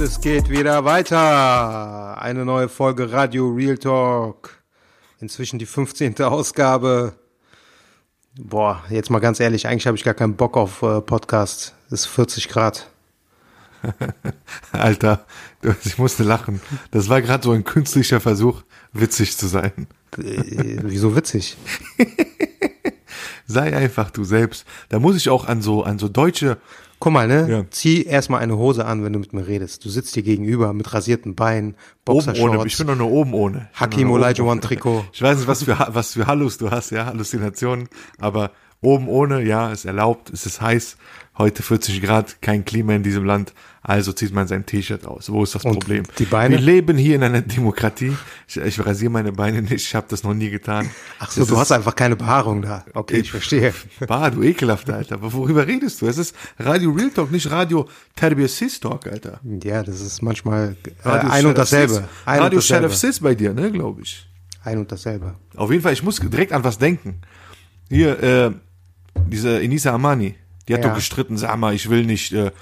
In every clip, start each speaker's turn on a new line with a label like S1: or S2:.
S1: Und es geht wieder weiter. Eine neue Folge Radio Real Talk. Inzwischen die 15. Ausgabe. Boah, jetzt mal ganz ehrlich, eigentlich habe ich gar keinen Bock auf äh, Podcast. Es ist 40 Grad.
S2: Alter, ich musste lachen. Das war gerade so ein künstlicher Versuch, witzig zu sein.
S1: Äh, wieso witzig?
S2: Sei einfach du selbst. Da muss ich auch an so, an so deutsche
S1: Guck mal, ne?
S2: Ja.
S1: Zieh erstmal eine Hose an, wenn du mit mir redest. Du sitzt dir gegenüber mit rasierten Beinen,
S2: oben ohne.
S1: Boxershorts,
S2: Ich bin doch nur oben ohne.
S1: Hakim Olajuwon. Trikot.
S2: Ich weiß nicht, was für, was für Hallus du hast, ja, Halluzinationen, aber oben ohne, ja, ist erlaubt, es ist heiß, heute 40 Grad, kein Klima in diesem Land, also zieht man sein T-Shirt aus. Wo ist das
S1: Und
S2: Problem?
S1: die Beine?
S2: Wir leben hier in einer Demokratie. Ich, ich rasiere meine Beine nicht, ich habe das noch nie getan.
S1: Ach so,
S2: Das
S1: du hast einfach keine Behaarung da. Okay, ich verstehe.
S2: Bah, du ekelhafter, Alter. Aber worüber redest du? Es ist Radio Real Talk, nicht Radio Terbier Sis Talk, Alter.
S1: Ja, das ist manchmal äh,
S2: Radio
S1: ein und dasselbe. Ein
S2: Radio Sheriff. Sis bei dir, ne, glaube ich.
S1: Ein und dasselbe.
S2: Auf jeden Fall, ich muss direkt an was denken. Hier, äh, diese Enisa Amani, die hat
S1: Ja.
S2: doch gestritten, sag mal, ich will nicht äh,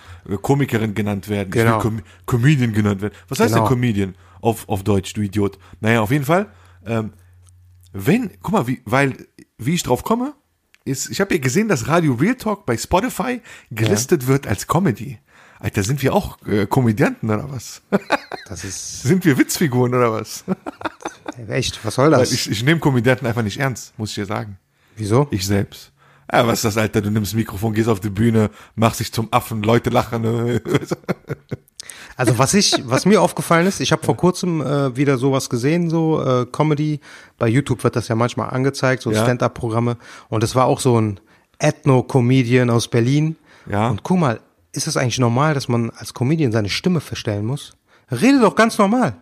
S2: Komikerin genannt werden,
S1: Genau.
S2: ich will Com Comedian genannt werden. Was heißt
S1: Genau.
S2: denn Comedian auf, auf Deutsch, du Idiot? Naja, auf jeden Fall, ähm, wenn, guck mal, wie, weil, wie ich drauf komme, ist, ich habe ja gesehen, dass Radio Real Talk bei Spotify gelistet wird als Comedy. Alter, sind wir auch äh, Komödianten oder was?
S1: Das ist
S2: sind wir Witzfiguren oder was?
S1: echt. Was soll das?
S2: Ich, ich nehme Komödianten einfach nicht ernst, muss ich dir sagen.
S1: Wieso?
S2: Ich selbst. Ja, was ist das, Alter? Du nimmst das Mikrofon, gehst auf die Bühne, machst dich zum Affen, Leute lachen.
S1: Also was ich, was mir aufgefallen ist, ich habe vor kurzem äh, wieder sowas gesehen, so äh, Comedy. Bei YouTube wird das ja manchmal angezeigt, so
S2: Ja.
S1: Stand-up-Programme. Und es war auch so ein Ethno-Comedian aus Berlin.
S2: Ja.
S1: Und guck mal, ist es eigentlich normal, dass man als Comedian seine Stimme verstellen muss? Rede doch ganz normal.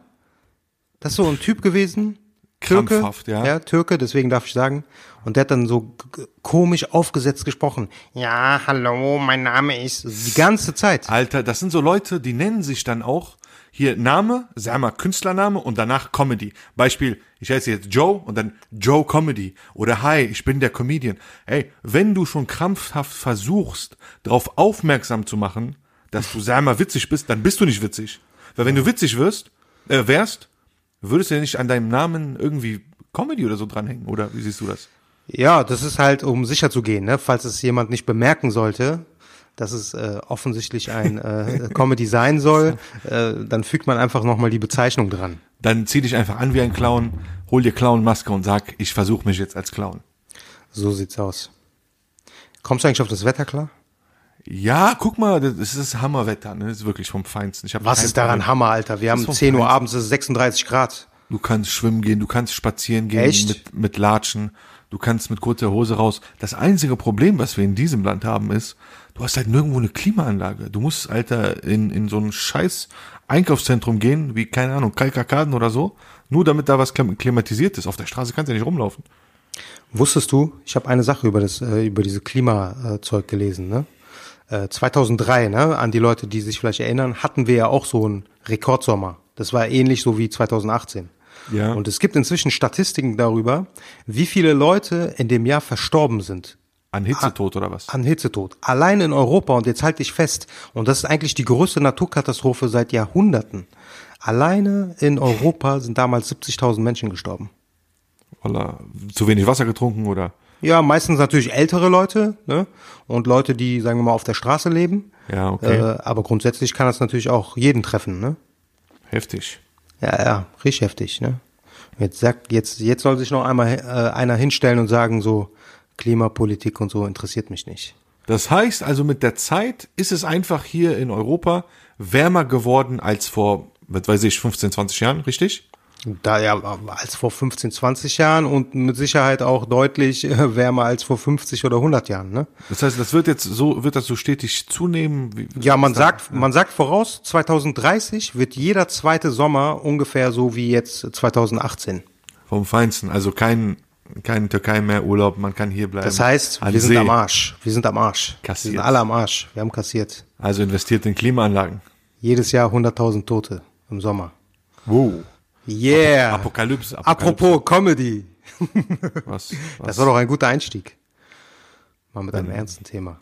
S1: Das ist so ein Typ gewesen. Türke,
S2: Krampfhaft, ja.
S1: ja, Türke, deswegen darf ich sagen. Und der hat dann so komisch aufgesetzt gesprochen. Ja, hallo, mein Name ist. Die ganze Zeit.
S2: Alter, das sind so Leute, die nennen sich dann auch hier Name, sag mal Künstlername und danach Comedy. Beispiel, ich heiße jetzt Joe und dann Joe Comedy. Oder Hi, ich bin der Comedian. Ey, wenn du schon krampfhaft versuchst, darauf aufmerksam zu machen, dass du sag mal witzig bist, dann bist du nicht witzig. Weil wenn du witzig wirst, äh, wärst, würdest du ja nicht an deinem Namen irgendwie Comedy oder so dranhängen. Oder wie siehst du das?
S1: Ja, das ist halt, um sicher zu gehen, ne? falls es jemand nicht bemerken sollte, dass es äh, offensichtlich ein äh, Comedy sein soll, äh, dann fügt man einfach nochmal die Bezeichnung dran.
S2: Dann zieh dich einfach an wie ein Clown, hol dir Clownmaske und sag, ich versuche mich jetzt als Clown.
S1: So sieht's aus. Kommst du eigentlich auf das Wetter klar?
S2: Ja, guck mal, das ist Hammerwetter, ne? Das ist wirklich vom Feinsten. Ich hab
S1: Was ist daran
S2: Problem.
S1: Hammer, Alter? Wir haben
S2: vom
S1: 10 Uhr
S2: Feinsten.
S1: abends, es ist 36 Grad.
S2: Du kannst schwimmen gehen, du kannst spazieren gehen
S1: Echt?
S2: mit mit Latschen, du kannst mit kurzer Hose raus. Das einzige Problem, was wir in diesem Land haben, ist, du hast halt nirgendwo eine Klimaanlage. Du musst, Alter, in in so ein scheiß Einkaufszentrum gehen, wie keine Ahnung, Kalkakaden oder so, nur damit da was klim- klimatisiert ist. Auf der Straße kannst du ja nicht rumlaufen.
S1: Wusstest du, ich habe eine Sache über das äh, über diese Klimazeug gelesen, ne? Äh, 2003, ne, an die Leute, die sich vielleicht erinnern, hatten wir ja auch so einen Rekordsommer. Das war ähnlich so wie 2018.
S2: Ja.
S1: Und es gibt inzwischen Statistiken darüber, wie viele Leute in dem Jahr verstorben sind
S2: An Hitzetod oder was?
S1: an Hitzetod. Allein in Europa, und jetzt halte ich fest, und das ist eigentlich die größte Naturkatastrophe seit Jahrhunderten. Alleine in Europa sind damals 70.000 Menschen gestorben.
S2: Oder zu wenig Wasser getrunken oder?
S1: Ja, meistens natürlich ältere Leute ne? und Leute, die, sagen wir mal, auf der Straße leben.
S2: Ja, okay.
S1: Äh, aber grundsätzlich kann das natürlich auch jeden treffen. Ne?
S2: Heftig.
S1: Ja, ja, richtig heftig. Ne? Jetzt sagt, jetzt, jetzt soll sich noch einmal äh, einer hinstellen und sagen so, Klimapolitik und so interessiert mich nicht.
S2: Das heißt also, mit der Zeit ist es einfach hier in Europa wärmer geworden als vor, was weiß ich, 15, 20 Jahren, richtig?
S1: Da ja, als vor 15, 20 Jahren und mit Sicherheit auch deutlich äh, wärmer als vor 50 oder 100 Jahren, ne?
S2: Das heißt, das wird jetzt so, wird das so stetig zunehmen? Wie,
S1: Ja, man
S2: ist da-
S1: sagt, man sagt voraus, 2030 wird jeder zweite Sommer ungefähr so wie jetzt 2018.
S2: Vom Feinsten. Also kein, kein Türkei mehr Urlaub, man kann hier bleiben.
S1: Das heißt,
S2: An
S1: wir sind
S2: See.
S1: am Arsch. Wir sind am Arsch.
S2: Kassiert.
S1: Wir sind alle am Arsch. Wir haben kassiert.
S2: Also investiert in Klimaanlagen.
S1: Jedes Jahr 100.000 Tote im Sommer.
S2: Wow.
S1: Yeah.
S2: Apokalypse. Apokalypse.
S1: Apropos Comedy.
S2: Was,
S1: Das
S2: was?
S1: war doch ein guter Einstieg. Mal mit einem ernsten Thema.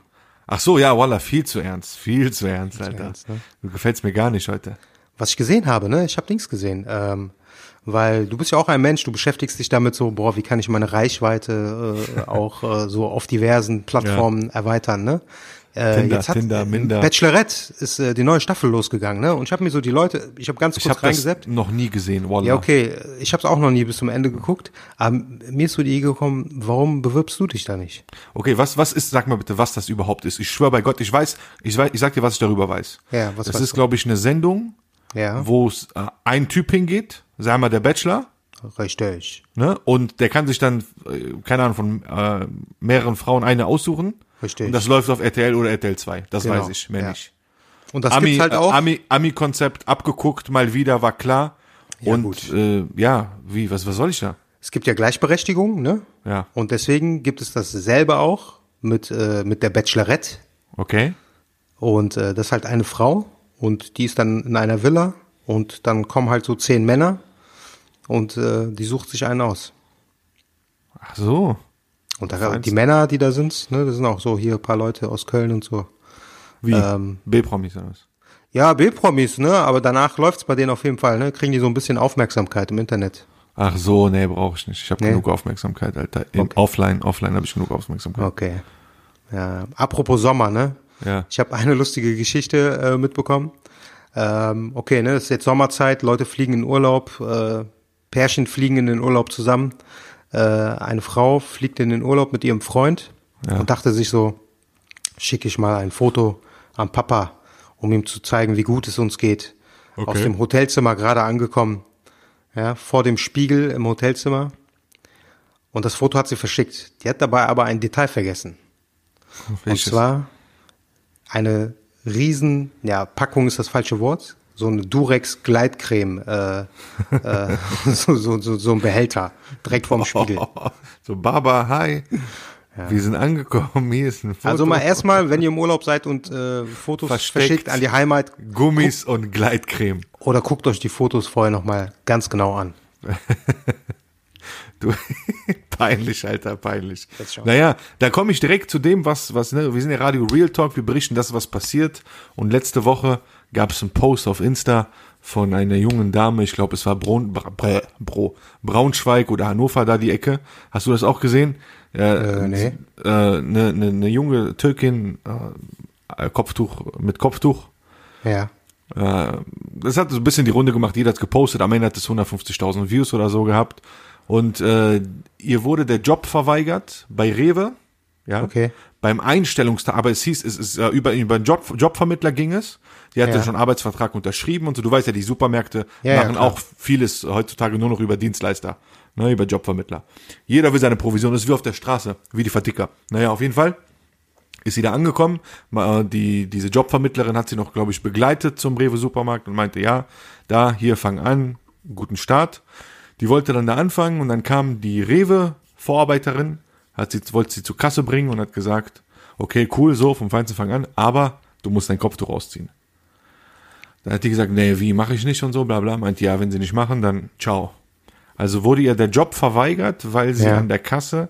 S2: Ach so, ja, Walla, viel zu ernst. Viel zu ernst, Alter.
S1: ernst, ne?
S2: Du gefällst mir gar nicht heute.
S1: Was ich gesehen habe, ne? Ich habe nichts gesehen. Ähm, weil du bist ja auch ein Mensch, du beschäftigst dich damit so, boah, wie kann ich meine Reichweite äh, auch äh, so auf diversen Plattformen erweitern, ne? Äh,
S2: Tinder,
S1: jetzt hat,
S2: Tinder,
S1: äh,
S2: Minder.
S1: Bachelorette ist äh, die neue Staffel losgegangen, ne? Und ich habe mir so die Leute, ich habe ganz
S2: Ich
S1: kurz
S2: habe das
S1: reingeseppt.
S2: noch nie gesehen, Walla.
S1: Ja, okay, ich habe es auch noch nie bis zum Ende geguckt, aber mir ist so die Idee gekommen, warum bewirbst du dich da nicht?
S2: Okay, was, was ist, sag mal bitte, was das überhaupt ist. Ich schwöre bei Gott, ich weiß, ich weiß, ich sag dir, was ich darüber weiß.
S1: Ja, was
S2: Das ist, glaube ich, eine Sendung,
S1: Ja,
S2: wo es äh, ein Typ hingeht, sagen wir der Bachelor,
S1: richtig.
S2: ne? Und der kann sich dann, äh, keine Ahnung, von äh, mehreren Frauen eine aussuchen.
S1: Richtig.
S2: Und das läuft auf RTL oder RTL 2. Das
S1: Genau,
S2: weiß ich, mehr
S1: ja.
S2: nicht.
S1: Und das
S2: Ami,
S1: gibt's halt auch.
S2: Ami, Ami-Konzept abgeguckt, mal wieder, war klar.
S1: Ja,
S2: und
S1: gut.
S2: Äh, ja, wie, was, was soll ich da?
S1: Es gibt ja Gleichberechtigung, ne?
S2: Ja.
S1: Und deswegen gibt es dasselbe auch mit, äh, mit der Bachelorette.
S2: Okay.
S1: Und äh, das ist halt eine Frau und die ist dann in einer Villa und dann kommen halt so zehn Männer und äh, die sucht sich einen aus.
S2: Ach so.
S1: Und da, die Männer, die da sind, ne, das sind auch so hier ein paar Leute aus Köln und so.
S2: Wie?
S1: Ähm,
S2: B-Promis oder was?
S1: Ja, B-Promis, ne? Aber danach läuft's bei denen auf jeden Fall, ne? Kriegen die so ein bisschen Aufmerksamkeit im Internet.
S2: Ach so, nee, brauche ich nicht. Ich habe
S1: Nee?
S2: genug Aufmerksamkeit, Alter. In, Offline, offline habe ich genug Aufmerksamkeit.
S1: Okay. Ja, apropos Sommer, ne?
S2: Ja.
S1: Ich habe eine lustige Geschichte äh, mitbekommen. Ähm, okay, ne, es ist jetzt Sommerzeit, Leute fliegen in Urlaub, äh, Pärchen fliegen in den Urlaub zusammen. Äh, eine Frau fliegt in den Urlaub mit ihrem Freund
S2: Ja.
S1: und dachte sich so, schicke ich mal ein Foto am Papa, um ihm zu zeigen, wie gut es uns geht.
S2: Okay.
S1: Aus dem Hotelzimmer gerade angekommen, ja, vor dem Spiegel im Hotelzimmer. Und das Foto hat sie verschickt. Die hat dabei aber ein Detail vergessen. Und
S2: Welches?
S1: zwar eine riesen, ja, Packung ist das falsche Wort, so eine Durex Gleitcreme, äh, äh, so, so, so, so ein Behälter, direkt vorm Spiegel.
S2: So, Baba, hi. Wir sind angekommen. Hier ist ein Foto.
S1: Also mal erstmal, wenn ihr im Urlaub seid und äh, Fotos
S2: Versteckt.
S1: verschickt an die Heimat,
S2: Gummis und Gleitcreme.
S1: oder guckt euch die Fotos vorher nochmal ganz genau an.
S2: Du, peinlich, Alter, peinlich. Naja, da komme ich direkt zu dem, was, was, ne, wir sind ja Radio Real Talk, wir berichten das, was passiert. Und letzte Woche gab es einen Post auf Insta von einer jungen Dame, ich glaube, es war Braun, Bra, Bra, Bro, Braunschweig oder Hannover, da die Ecke. Hast du das auch gesehen?
S1: Äh, nee.
S2: Eine ne, ne, ne junge Türkin, äh, Kopftuch, mit Kopftuch.
S1: Ja.
S2: Äh, das hat so ein bisschen die Runde gemacht, jeder hat gepostet, am Ende hat es 150.000 Views oder so gehabt. Und äh, ihr wurde der Job verweigert bei Rewe. Ja.
S1: Okay.
S2: Beim Einstellungstag, aber es hieß, es ist äh, über, über einen Job, Jobvermittler ging es. Die hatte
S1: Ja.
S2: schon einen Arbeitsvertrag unterschrieben und so. Du weißt ja, die Supermärkte
S1: Ja, ja,
S2: machen
S1: klar.
S2: auch vieles heutzutage nur noch über Dienstleister, ne, über Jobvermittler. Jeder will seine Provision, das ist wie auf der Straße, wie die Verticker. Naja, auf jeden Fall ist sie da angekommen. Äh, Die, diese Jobvermittlerin hat sie noch, glaube ich, begleitet zum Rewe Supermarkt und meinte, ja, da, hier, fang an, guten Start. Die wollte dann da anfangen und dann kam die Rewe Vorarbeiterin, hat sie, wollte sie zur Kasse bringen und hat gesagt, okay, cool, so, vom feinsten Fang an, aber du musst dein Kopftuch ausziehen. Dann hat die gesagt, nee, wie, mache ich nicht und so, bla bla. Meint, ja, wenn sie nicht machen, dann ciao. Also wurde ihr der Job verweigert, weil sie
S1: Ja.
S2: an der Kasse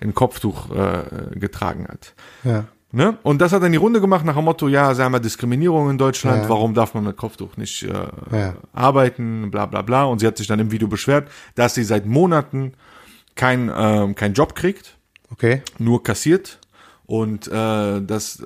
S2: ein Kopftuch äh, getragen hat.
S1: Ja.
S2: Ne? Und das hat dann die Runde gemacht nach dem Motto, ja, sagen wir Diskriminierung in Deutschland,
S1: Ja.
S2: warum darf man mit Kopftuch nicht äh,
S1: Ja.
S2: arbeiten, bla bla bla. Und sie hat sich dann im Video beschwert, dass sie seit Monaten kein, ähm, kein Job kriegt,
S1: Okay.
S2: nur kassiert. Und äh, das, äh,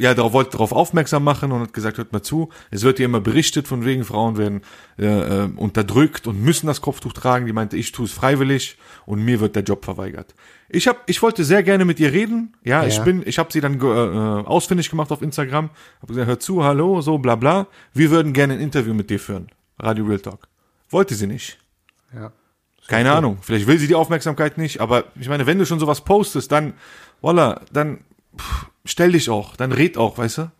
S2: ja, darauf wollte darauf aufmerksam machen und hat gesagt, hört mal zu, es wird ja immer berichtet, von wegen Frauen werden äh, äh, unterdrückt und müssen das Kopftuch tragen. Die meinte, ich tue es freiwillig und mir wird der Job verweigert. Ich hab, ich wollte sehr gerne mit ihr reden. Ja, ich
S1: Ja.
S2: bin, ich habe sie dann ge- äh, ausfindig gemacht auf Instagram. Habe gesagt, hör zu, hallo, so bla bla. Wir würden gerne ein Interview mit dir führen. Radio Real Talk. Wollte sie nicht.
S1: Ja.
S2: Keine Ahnung. Vielleicht will sie die Aufmerksamkeit nicht, aber ich meine, wenn du schon sowas postest, dann, voila, dann pff, stell dich auch, dann red auch, weißt du?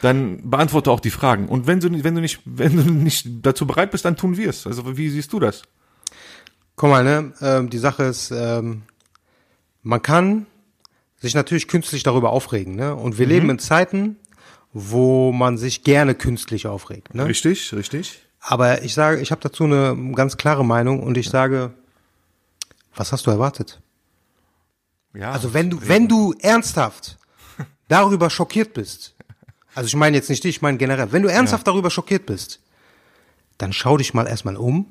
S2: Dann beantworte auch die Fragen. Und wenn du, wenn du nicht, wenn du nicht dazu bereit bist, dann tun wir es. Also wie siehst du das?
S1: Guck mal, ne, ähm, die Sache ist, ähm, man kann sich natürlich künstlich darüber aufregen, ne? Und wir leben in Zeiten, wo man sich gerne künstlich aufregt, ne?
S2: Richtig, richtig.
S1: Aber ich sage, ich habe dazu eine ganz klare Meinung und ich sage, was hast du erwartet?
S2: Ja.
S1: Also wenn du, wenn du ernsthaft darüber schockiert bist, also ich meine jetzt nicht dich, ich meine generell, wenn du ernsthaft darüber schockiert bist, dann schau dich mal erstmal um,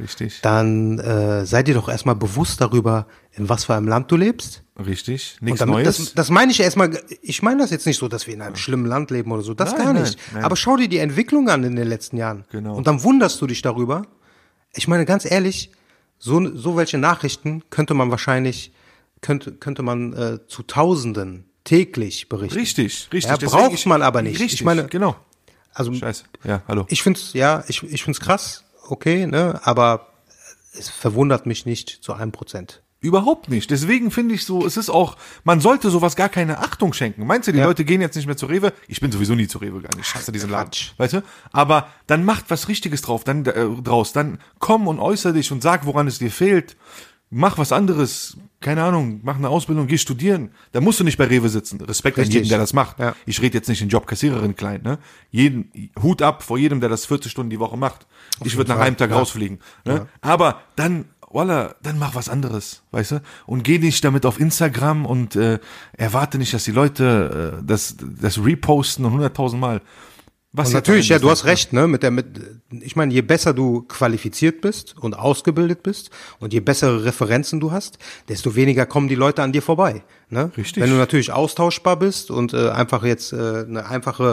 S2: Richtig,
S1: dann äh, sei dir doch erstmal bewusst darüber, in was für einem Land du lebst.
S2: richtig. Nichts
S1: damit,
S2: Neues.
S1: das, das meine ich erstmal, ich meine das jetzt nicht so, dass wir in einem schlimmen Land leben oder so, das
S2: Nein,
S1: gar
S2: nein,
S1: nicht.
S2: nein.
S1: Aber schau dir die Entwicklung an in den letzten Jahren.
S2: Genau.
S1: Und dann wunderst du dich darüber. Ich meine, ganz ehrlich, so, so welche Nachrichten könnte man wahrscheinlich, könnte, könnte man äh, zu Tausenden täglich berichten.
S2: richtig, richtig.
S1: Ja, braucht man aber nicht.
S2: Richtig,
S1: Ich meine-
S2: genau.
S1: Also
S2: Scheiße. Ja, hallo.
S1: ich find's, ja, ich, ich find's krass, okay, ne, aber es verwundert mich nicht zu einem Prozent.
S2: Überhaupt nicht. Deswegen finde ich so, es ist auch, man sollte sowas gar keine Achtung schenken. Meinst du, die
S1: Ja.
S2: Leute gehen jetzt nicht mehr zur Rewe? Ich bin sowieso nie zur Rewe gegangen. Ich hasse diesen Laden. Weißt du? Aber dann macht was Richtiges drauf, dann äh, draus. Dann komm und äußere dich und sag, woran es dir fehlt. Mach was anderes. Keine Ahnung, mach eine Ausbildung, geh studieren. Da musst du nicht bei Rewe sitzen. Respekt an
S1: Richtig.
S2: jeden, der das macht.
S1: Ja.
S2: Ich rede jetzt nicht den Job Kassiererin klein, ne? Jeden, Hut ab vor jedem, der das 40 Stunden die Woche macht. Ich würde nach
S1: Fall,
S2: einem Tag
S1: ja.
S2: rausfliegen. Ne? Aber dann, voila, dann mach was anderes, weißt du? Und geh nicht damit auf Instagram und äh, erwarte nicht, dass die Leute äh, das, das reposten und hunderttausend Mal. Was
S1: natürlich, ja, du hast recht, ne, mit der, mit, ich meine, je besser du qualifiziert bist und ausgebildet bist und je bessere Referenzen du hast, desto weniger kommen die Leute an dir vorbei, ne?
S2: Richtig.
S1: Wenn du natürlich austauschbar bist und äh, einfach jetzt äh, eine einfache,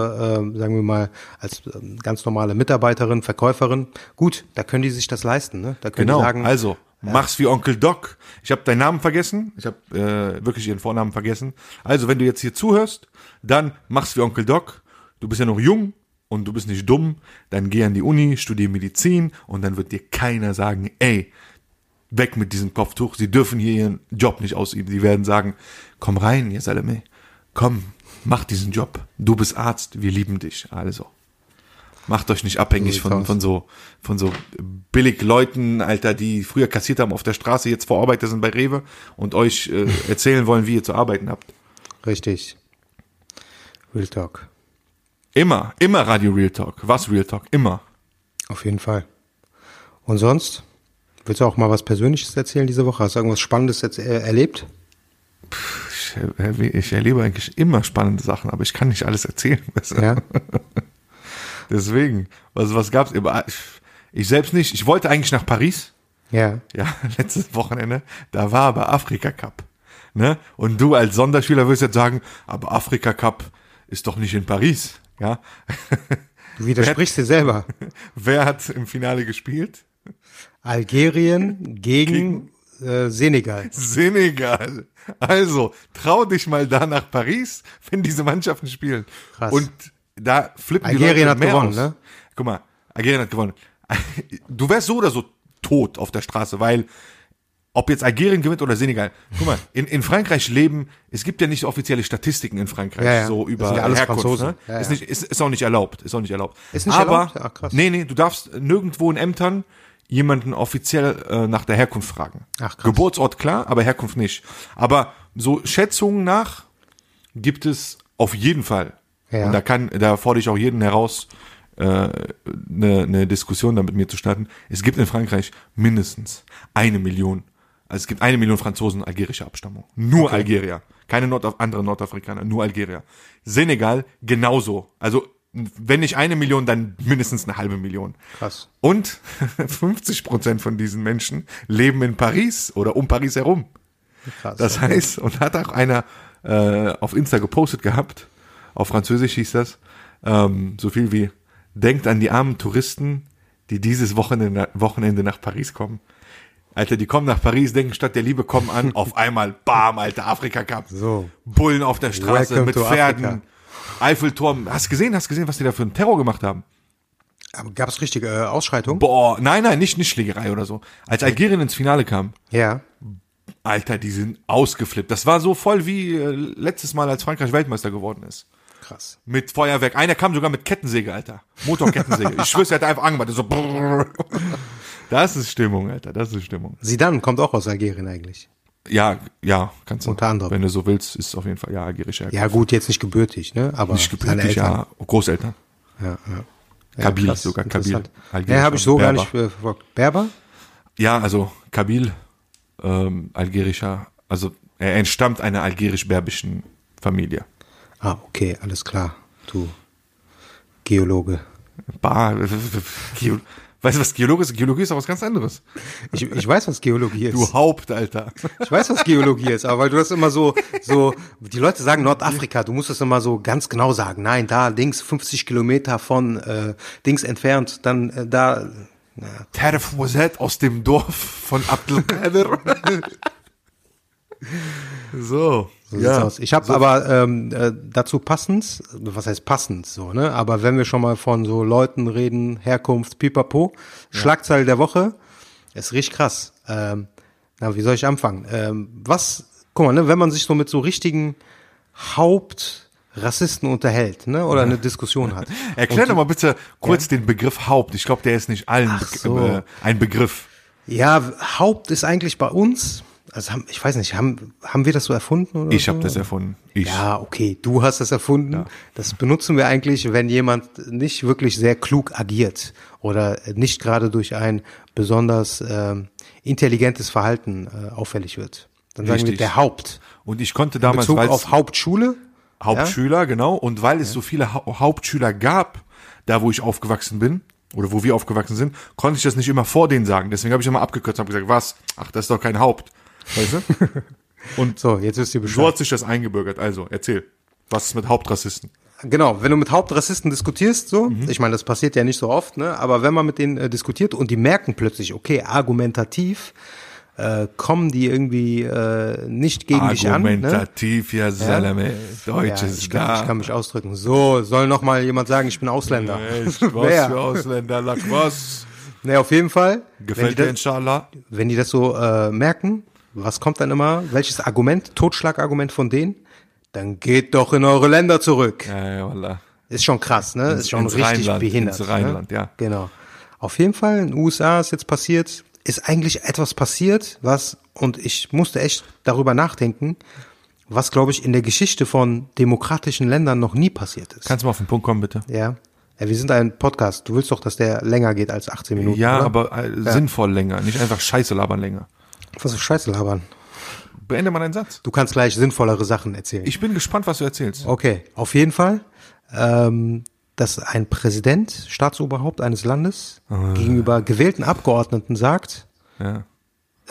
S1: äh, sagen wir mal, als ähm, ganz normale Mitarbeiterin, Verkäuferin, gut, da können die sich das leisten, ne? Da können
S2: Genau,
S1: die sagen,
S2: also mach's wie Onkel Doc. Ich habe deinen Namen vergessen, ich habe äh, wirklich ihren Vornamen vergessen. Also wenn du jetzt hier zuhörst, dann mach's wie Onkel Doc. Du bist ja noch jung und du bist nicht dumm, dann geh an die Uni, studier Medizin und dann wird dir keiner sagen, ey, weg mit diesem Kopftuch, sie dürfen hier ihren Job nicht ausüben. Sie werden sagen, komm rein, ihr Salome, komm, mach diesen Job. Du bist Arzt, wir lieben dich. Also. Macht euch nicht abhängig von, von so, von so billig Leuten, Alter, die früher kassiert haben auf der Straße, jetzt Vorarbeiter sind bei Rewe und euch äh, erzählen wollen, wie ihr zu arbeiten habt.
S1: richtig. Real Talk.
S2: Immer, immer Radio Real Talk. Was Real Talk? Immer.
S1: Auf jeden Fall. Und sonst? Willst du auch mal was Persönliches erzählen diese Woche? Hast du irgendwas Spannendes jetzt äh, erlebt?
S2: Ich, ich erlebe eigentlich immer spannende Sachen, aber ich kann nicht alles erzählen.
S1: Ja.
S2: Deswegen, was, was gab's? ich selbst nicht. Ich wollte eigentlich nach Paris.
S1: Ja.
S2: Ja, letztes Wochenende. Da war aber Afrika Cup. Ne? Und du als Sonderschüler wirst jetzt sagen, aber Afrika Cup ist doch nicht in Paris. Ja.
S1: Du widersprichst dir selber.
S2: Wer hat im Finale gespielt?
S1: Algerien gegen äh, Senegal.
S2: Senegal. Also, trau dich mal da nach Paris, wenn diese Mannschaften spielen.
S1: Krass.
S2: Und da flippen die
S1: Algerien
S2: Leute
S1: hat
S2: mehr
S1: gewonnen,
S2: aus.
S1: ne?
S2: Guck mal, Algerien hat gewonnen. Du wärst so oder so tot auf der Straße, weil ob jetzt Algerien gewinnt oder Senegal. Guck mal, in, in Frankreich leben, es gibt ja nicht offizielle Statistiken in Frankreich,
S1: Ja, ja.
S2: so über
S1: alles
S2: Herkunft.
S1: Franzosen.
S2: Ne?
S1: Ja,
S2: ist, nicht, ist, ist auch nicht erlaubt, ist auch nicht erlaubt.
S1: Ist nicht
S2: Aber,
S1: erlaubt? Ach, krass.
S2: Nee, nee, du darfst nirgendwo in Ämtern jemanden offiziell äh, nach der Herkunft fragen.
S1: Ach, krass.
S2: Geburtsort klar, aber Herkunft nicht. Aber so Schätzungen nach gibt es auf jeden Fall.
S1: Ja.
S2: Und da kann, da fordere ich auch jeden heraus, äh, eine, eine Diskussion da mit mir zu starten. Es gibt in Frankreich mindestens eine Million. Also es gibt eine Million Franzosen algerischer Abstammung. Nur Algerier. Keine Nord andere Nordafrikaner, nur Algerier. Senegal genauso. Also wenn nicht eine Million, dann mindestens eine halbe Million.
S1: Krass.
S2: Und 50 Prozent von diesen Menschen leben in Paris oder um Paris herum.
S1: Krass.
S2: Das heißt, und hat auch einer äh, auf Insta gepostet gehabt, auf Französisch hieß das, ähm, so viel wie, denkt an die armen Touristen, die dieses Wochenende, Wochenende nach Paris kommen. Alter, die kommen nach Paris, denken statt der Liebe kommen an, auf einmal, bam, alter, Afrika Cup.
S1: So.
S2: Bullen auf der Straße
S1: Welcome
S2: mit Pferden,
S1: Africa.
S2: Eiffelturm. Hast gesehen, hast gesehen, was die da für einen Terror gemacht haben?
S1: Aber gab es richtige äh, Ausschreitungen?
S2: Boah, nein, nein, nicht, nicht Schlägerei oder so. Als Algerien ins Finale kam,
S1: Ja.
S2: Alter, die sind ausgeflippt. Das war so voll wie äh, letztes Mal, als Frankreich Weltmeister geworden ist.
S1: Krass.
S2: Mit Feuerwerk. Einer kam sogar mit Kettensäge, Alter. Motorkettensäge. ich schwör's, er hat einfach angemacht. So brrr. Das ist Stimmung, Alter. Das ist Stimmung.
S1: Sidan kommt auch aus Algerien eigentlich.
S2: Ja, ja, kannst du.
S1: Unter anderem.
S2: Wenn du so willst, ist auf jeden Fall ja algerische Herkunft.
S1: Ja gut, jetzt nicht gebürtig, ne? Aber
S2: Nicht gebürtig, ja. Großeltern.
S1: Ja, ja. ja
S2: Kabil,
S1: krass,
S2: sogar Kabil.
S1: Ja, habe ich so
S2: und
S1: gar
S2: Berber.
S1: nicht äh, verfolgt. Berber?
S2: Ja, also Kabil, ähm, algerischer, also er entstammt einer algerisch-berbischen Familie.
S1: Ah, okay, alles klar. Du Geologe.
S2: Bah, Geo, weißt du, was Geologe ist? Geologie ist auch was ganz anderes.
S1: Ich, ich weiß, was Geologie ist.
S2: Du Haupt, Alter.
S1: Ich weiß, was Geologie ist, aber weil du das immer so, so, die Leute sagen Nordafrika, du musst das immer so ganz genau sagen. Nein, da links 50 Kilometer von äh, Dings entfernt, dann äh, da.
S2: Terf Moset aus dem Dorf von Abdelkader. so,
S1: So sieht's aus. Ich habe aber ähm, äh, dazu passend, was heißt passend so, ne? Aber wenn wir schon mal von so Leuten reden, Herkunft, Pipapo, Schlagzeile der Woche, ist richtig krass. Ähm, na, wie soll ich anfangen? Ähm, was, guck mal, ne, wenn man sich so mit so richtigen Hauptrassisten unterhält, ne, oder eine Diskussion hat.
S2: Erklär doch mal bitte kurz den Begriff Haupt. Ich glaube, der ist nicht allen be-
S1: so.
S2: äh, ein Begriff.
S1: Ja, Haupt ist eigentlich bei uns, also haben, ich weiß nicht, haben, haben wir das so erfunden oder
S2: Ich
S1: so?
S2: habe das erfunden. Ich.
S1: Ja, okay, du hast das erfunden. Das benutzen wir eigentlich, wenn jemand nicht wirklich sehr klug agiert oder nicht gerade durch ein besonders ähm, intelligentes Verhalten äh, auffällig wird. Dann sagen wir
S2: Richtig.
S1: der Haupt.
S2: Und ich konnte damals,
S1: Bezug
S2: weil
S1: auf Hauptschule.
S2: Hauptschüler, genau. Und weil es so viele ha Hauptschüler gab, da wo ich aufgewachsen bin, oder wo wir aufgewachsen sind, konnte ich das nicht immer vor denen sagen. Deswegen habe ich immer abgekürzt und habe gesagt, was? Ach, das ist doch kein Haupt. Weißt du? Und
S1: So, jetzt wisst ihr
S2: so
S1: Bescheid.
S2: hat sich das eingebürgert. Also, erzähl. Was ist mit Hauptrassisten?
S1: Genau, wenn du mit Hauptrassisten diskutierst, so,
S2: Mhm.
S1: ich meine, das passiert ja nicht so oft, ne, aber wenn man mit denen äh, diskutiert und die merken plötzlich, okay, argumentativ äh, kommen die irgendwie äh, nicht gegen dich an. Ne?
S2: Argumentativ, ja, Salame.
S1: Ja,
S2: ist
S1: ich, kann, ich kann mich ausdrücken. So, soll noch mal jemand sagen, ich bin Ausländer.
S2: Echt, was für Ausländer, lack was?
S1: Ne, auf jeden Fall.
S2: Gefällt dir
S1: das,
S2: inshallah?
S1: wenn die das so äh, merken, was kommt dann immer? Welches Argument, Totschlagargument von denen? Dann geht doch in eure Länder zurück.
S2: Ja, ja, wallah.
S1: Ist schon krass, ne? ist schon richtig
S2: Rheinland,
S1: behindert.
S2: ins Rheinland,
S1: ne?
S2: ja.
S1: Genau. Auf jeden Fall, in den USA ist jetzt passiert, ist eigentlich etwas passiert, was, und ich musste echt darüber nachdenken, was, glaube ich, in der Geschichte von demokratischen Ländern noch nie passiert ist.
S2: Kannst du mal auf den Punkt kommen, bitte?
S1: Ja. ja. Wir sind ein Podcast. Du willst doch, dass der länger geht als 18 Minuten.
S2: Ja,
S1: oder?
S2: aber äh, sinnvoll länger, nicht einfach Scheiße labern länger.
S1: Was für Scheiße labern.
S2: Beende mal deinen Satz.
S1: Du kannst gleich sinnvollere Sachen erzählen.
S2: Ich bin gespannt, was du erzählst.
S1: Okay, auf jeden Fall, ähm, dass ein Präsident, Staatsoberhaupt eines Landes,
S2: Ah.
S1: gegenüber gewählten Abgeordneten sagt,
S2: Ja.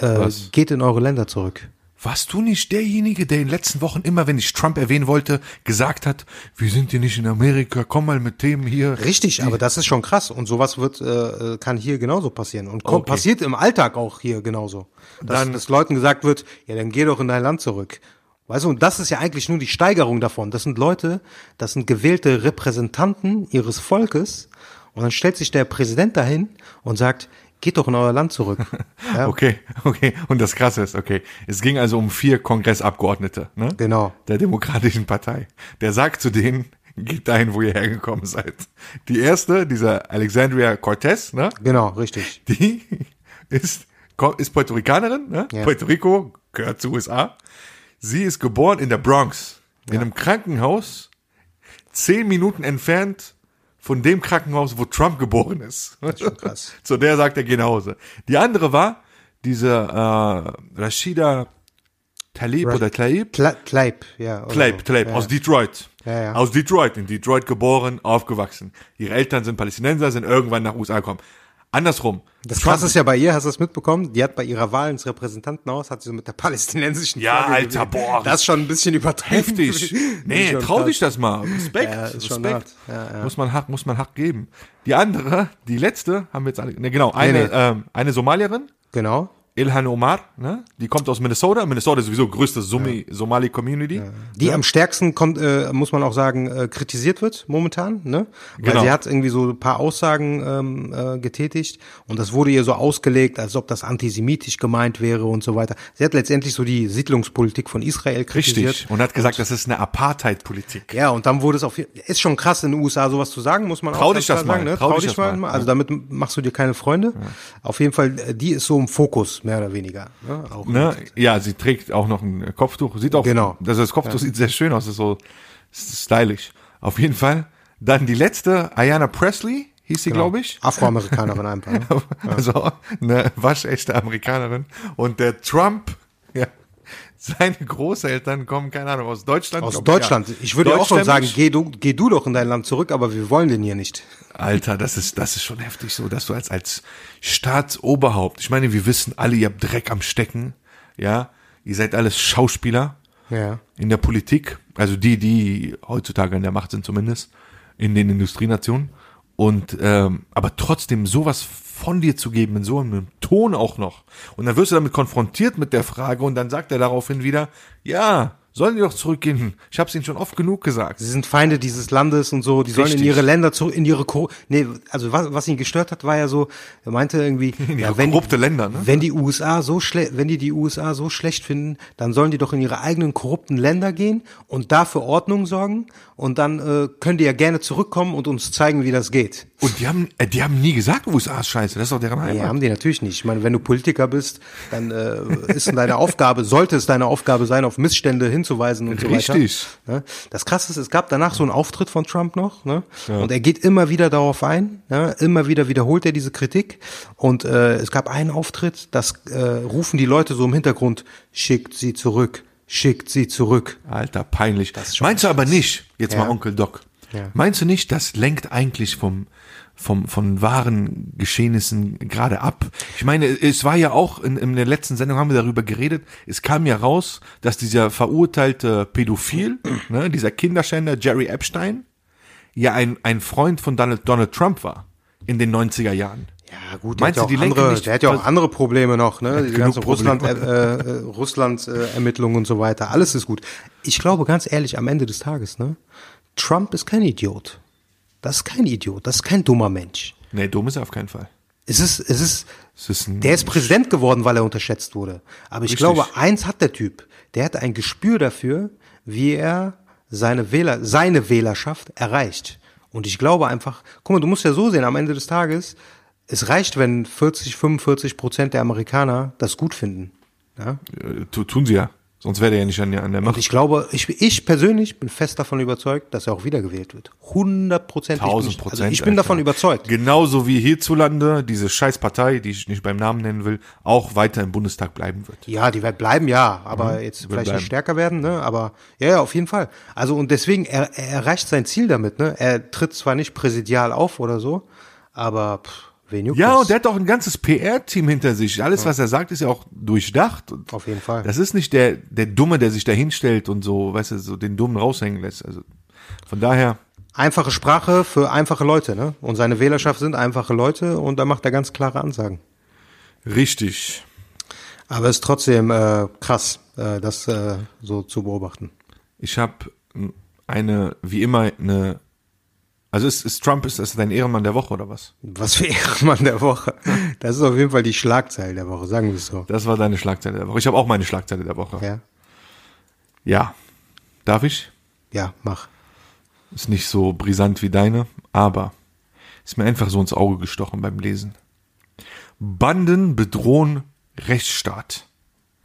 S1: äh, geht in eure Länder zurück.
S2: Warst du nicht derjenige, der in den letzten Wochen immer, wenn ich Trump erwähnen wollte, gesagt hat, wir sind hier nicht in Amerika, komm mal mit Themen hier.
S1: Richtig, aber das ist schon krass und sowas wird äh, kann hier genauso passieren und kommt,
S2: Okay.
S1: passiert im Alltag auch hier genauso, dass,
S2: Dann-
S1: dass Leuten gesagt wird, ja dann geh doch in dein Land zurück. Weißt du, und das ist ja eigentlich nur die Steigerung davon. Das sind Leute, das sind gewählte Repräsentanten ihres Volkes und dann stellt sich der Präsident dahin und sagt, geht doch in euer Land zurück. Ja,
S2: Okay, okay. Und das Krasse ist, okay, es ging also um vier Kongressabgeordnete, ne?
S1: Genau.
S2: Der Demokratischen Partei. Der sagt zu denen, geht dahin, wo ihr hergekommen seid. Die erste, dieser Alexandria Cortez, ne?
S1: Genau, richtig.
S2: Die ist, ist Puerto Ricanerin, ne?
S1: Ja.
S2: Puerto Rico gehört zu USA. Sie ist geboren in der Bronx, in einem Krankenhaus, zehn Minuten entfernt von dem Krankenhaus, wo Trump geboren ist.
S1: schon krass.
S2: Zu der sagt er, geh nach Hause. Die andere war diese äh, Rashida Talib oder Tlaib?
S1: Tla Tlaib, ja.
S2: Tlaib. Tlaib,
S1: ja.
S2: aus Detroit.
S1: Ja, ja.
S2: Aus Detroit, in Detroit geboren, aufgewachsen. Ihre Eltern sind Palästinenser, sind irgendwann nach USA gekommen. Andersrum.
S1: Das
S2: Trump-
S1: Krasse ist ja bei ihr, hast du das mitbekommen? Die hat bei ihrer Wahl ins Repräsentantenhaus, hat sie so mit der palästinensischen
S2: Ja,
S1: Flagge
S2: Alter,
S1: gewählt.
S2: boah.
S1: Das ist schon ein bisschen übertrieben.
S2: Heftig. Nee, trau dich das mal. Respekt.
S1: Ja,
S2: Respekt.
S1: Ja, ja.
S2: Muss man Hack, muss man Hack geben. Die andere, die letzte, haben wir jetzt alle, ne, genau, eine,
S1: nee.
S2: Ähm, eine Somalierin,
S1: Genau.
S2: Ilhan Omar, ne? Die kommt aus Minnesota. Minnesota ist sowieso größte Sumi, Somali-Community.
S1: Die am stärksten, kommt, äh, muss man auch sagen, äh, kritisiert wird momentan, ne? Weil
S2: Genau.
S1: sie hat irgendwie so ein paar Aussagen ähm, äh, getätigt und das wurde ihr so ausgelegt, als ob das antisemitisch gemeint wäre und so weiter. Sie hat letztendlich so die Siedlungspolitik von Israel kritisiert.
S2: Richtig. Und hat gesagt, das ist eine Apartheid-Politik.
S1: Ja, und dann wurde es auf ist schon krass in den USA sowas zu sagen, muss man
S2: Trau
S1: auch
S2: dich das mal,
S1: sagen, ne?
S2: trau
S1: Trau,
S2: dich
S1: dich
S2: das
S1: mal.
S2: mal,
S1: Also damit machst du dir keine Freunde. Auf jeden Fall, äh, die ist so im Fokus, mehr oder weniger. Ne? Auch
S2: Ne? Ja, sie trägt auch noch ein Kopftuch. Sieht auch,
S1: Genau.
S2: also das Kopftuch sieht sehr schön aus, ist so stylisch. Auf jeden Fall. Dann die letzte, Ayanna Presley, hieß sie, glaube ich.
S1: Afroamerikanerin einfach. Ne?
S2: Also eine waschechte Amerikanerin. Und der Trump, ja, seine Großeltern kommen, keine Ahnung, aus Deutschland.
S1: Aus Deutschland.
S2: ja.
S1: Ich würde auch schon sagen, geh du, geh du doch in dein Land zurück, aber wir wollen den hier nicht.
S2: Alter, das ist, das ist schon heftig so, dass du als, als Staatsoberhaupt, ich meine, wir wissen alle, ihr habt Dreck am Stecken, ja, ihr seid alles Schauspieler
S1: Ja.
S2: in der Politik, also die, die heutzutage an der Macht sind zumindest, in den Industrienationen. Und ähm, aber trotzdem sowas von dir zu geben, in so einem Ton auch noch. Und dann wirst du damit konfrontiert mit der Frage und dann sagt er daraufhin wieder, ja, sollen die doch zurückgehen. Ich habe es ihnen schon oft genug gesagt.
S1: Sie sind Feinde dieses Landes und so, die sollen in
S2: Richtig.
S1: ihre Länder zurück, in ihre Ko nee, also was, was ihn gestört hat, war ja so, er meinte irgendwie, ja, wenn,
S2: korrupte Länder, ne?
S1: wenn die USA so schlecht, wenn die die USA so schlecht finden, dann sollen die doch in ihre eigenen korrupten Länder gehen und da für Ordnung sorgen und dann äh, können die ja gerne zurückkommen und uns zeigen, wie das geht.
S2: Und die haben, äh, die haben nie gesagt, USA ist scheiße. Das ist doch deren Heimat.
S1: Ja, haben die natürlich nicht. Ich meine, wenn du Politiker bist, dann äh, ist deine Aufgabe, sollte es deine Aufgabe sein, auf Missstände hinzuweisen und so weiter.
S2: Richtig.
S1: Ne? Das Krasse ist, es gab danach so einen Auftritt von Trump noch, ne? Und er geht immer wieder darauf ein, ne? immer wieder wiederholt er diese Kritik. Und äh, es gab einen Auftritt, das äh, rufen die Leute so im Hintergrund, schickt sie zurück, schickt sie zurück.
S2: Alter, peinlich. Meinst du aber nicht, jetzt
S1: Ja.
S2: mal Onkel Doc,
S1: Ja.
S2: meinst du nicht, das lenkt eigentlich vom, vom, von wahren Geschehnissen gerade ab? Ich meine, es war ja auch, in, in der letzten Sendung haben wir darüber geredet, es kam ja raus, dass dieser verurteilte Pädophil, ne, dieser Kinderschänder Jerry Epstein, ja ein, ein Freund von Donald, Donald Trump war in den 90er Jahren.
S1: Ja gut,
S2: Meinst
S1: der, hat
S2: die
S1: ja auch
S2: lenken
S1: andere,
S2: nicht-
S1: der hat ja auch andere Probleme noch, ne? Die
S2: genug
S1: ganzen Russland, äh, äh, Russland äh, Ermittlungen und so weiter. Alles ist gut. Ich glaube ganz ehrlich, am Ende des Tages, ne? Trump ist kein Idiot. Das ist kein Idiot. Das ist kein dummer Mensch.
S2: Nee, dumm ist er auf keinen Fall.
S1: Es ist, es ist,
S2: Es ist
S1: der ist Präsident geworden, weil er unterschätzt wurde. Aber ich
S2: Richtig.
S1: glaube, eins hat der Typ. Der hat ein Gespür dafür, wie er seine Wähler, seine Wählerschaft erreicht. Und ich glaube einfach, guck mal, du musst ja so sehen, am Ende des Tages, es reicht, wenn 40, 45 Prozent der Amerikaner das gut finden. Ja?
S2: tu- tun sie ja. Sonst wäre der ja nicht an der, der
S1: Und
S2: Macht.
S1: ich glaube, ich, ich persönlich bin fest davon überzeugt, dass er auch wiedergewählt wird. 100 Prozent.
S2: Tausend Prozent.
S1: Also ich bin
S2: Alter.
S1: davon überzeugt.
S2: Genauso wie hierzulande diese Scheißpartei, die ich nicht beim Namen nennen will, auch weiter im Bundestag bleiben wird.
S1: Ja, die wird bleiben, ja, aber jetzt vielleicht
S2: bleiben.
S1: nicht stärker werden, ne? Aber ja, ja, auf jeden Fall. Also und deswegen er, er erreicht sein Ziel damit, ne? Er tritt zwar nicht präsidial auf oder so, aber pff, wen juckt
S2: Ja, und der hat auch ein ganzes PR-Team hinter sich. Alles, was er sagt, ist ja auch durchdacht. Und
S1: Auf jeden Fall.
S2: Das ist nicht der, der Dumme, der sich da hinstellt und so, weißt du, so den Dummen raushängen lässt. Also von daher,
S1: Einfache Sprache für einfache Leute, ne? Und seine Wählerschaft sind einfache Leute und da macht er ganz klare Ansagen.
S2: richtig.
S1: Aber es ist trotzdem äh, krass, äh, das äh, so zu beobachten.
S2: Ich habe eine, wie immer, eine. Also ist, ist Trump, ist das dein Ehrenmann der Woche oder was?
S1: Was für Ehrenmann der Woche. Das ist auf jeden Fall die Schlagzeile der Woche, sagen wir es so.
S2: Das war deine Schlagzeile der Woche. Ich habe auch meine Schlagzeile der Woche.
S1: Ja,
S2: ja. Darf ich?
S1: ja, mach.
S2: Ist nicht so brisant wie deine, aber ist mir einfach so ins Auge gestochen beim Lesen. Banden bedrohen Rechtsstaat.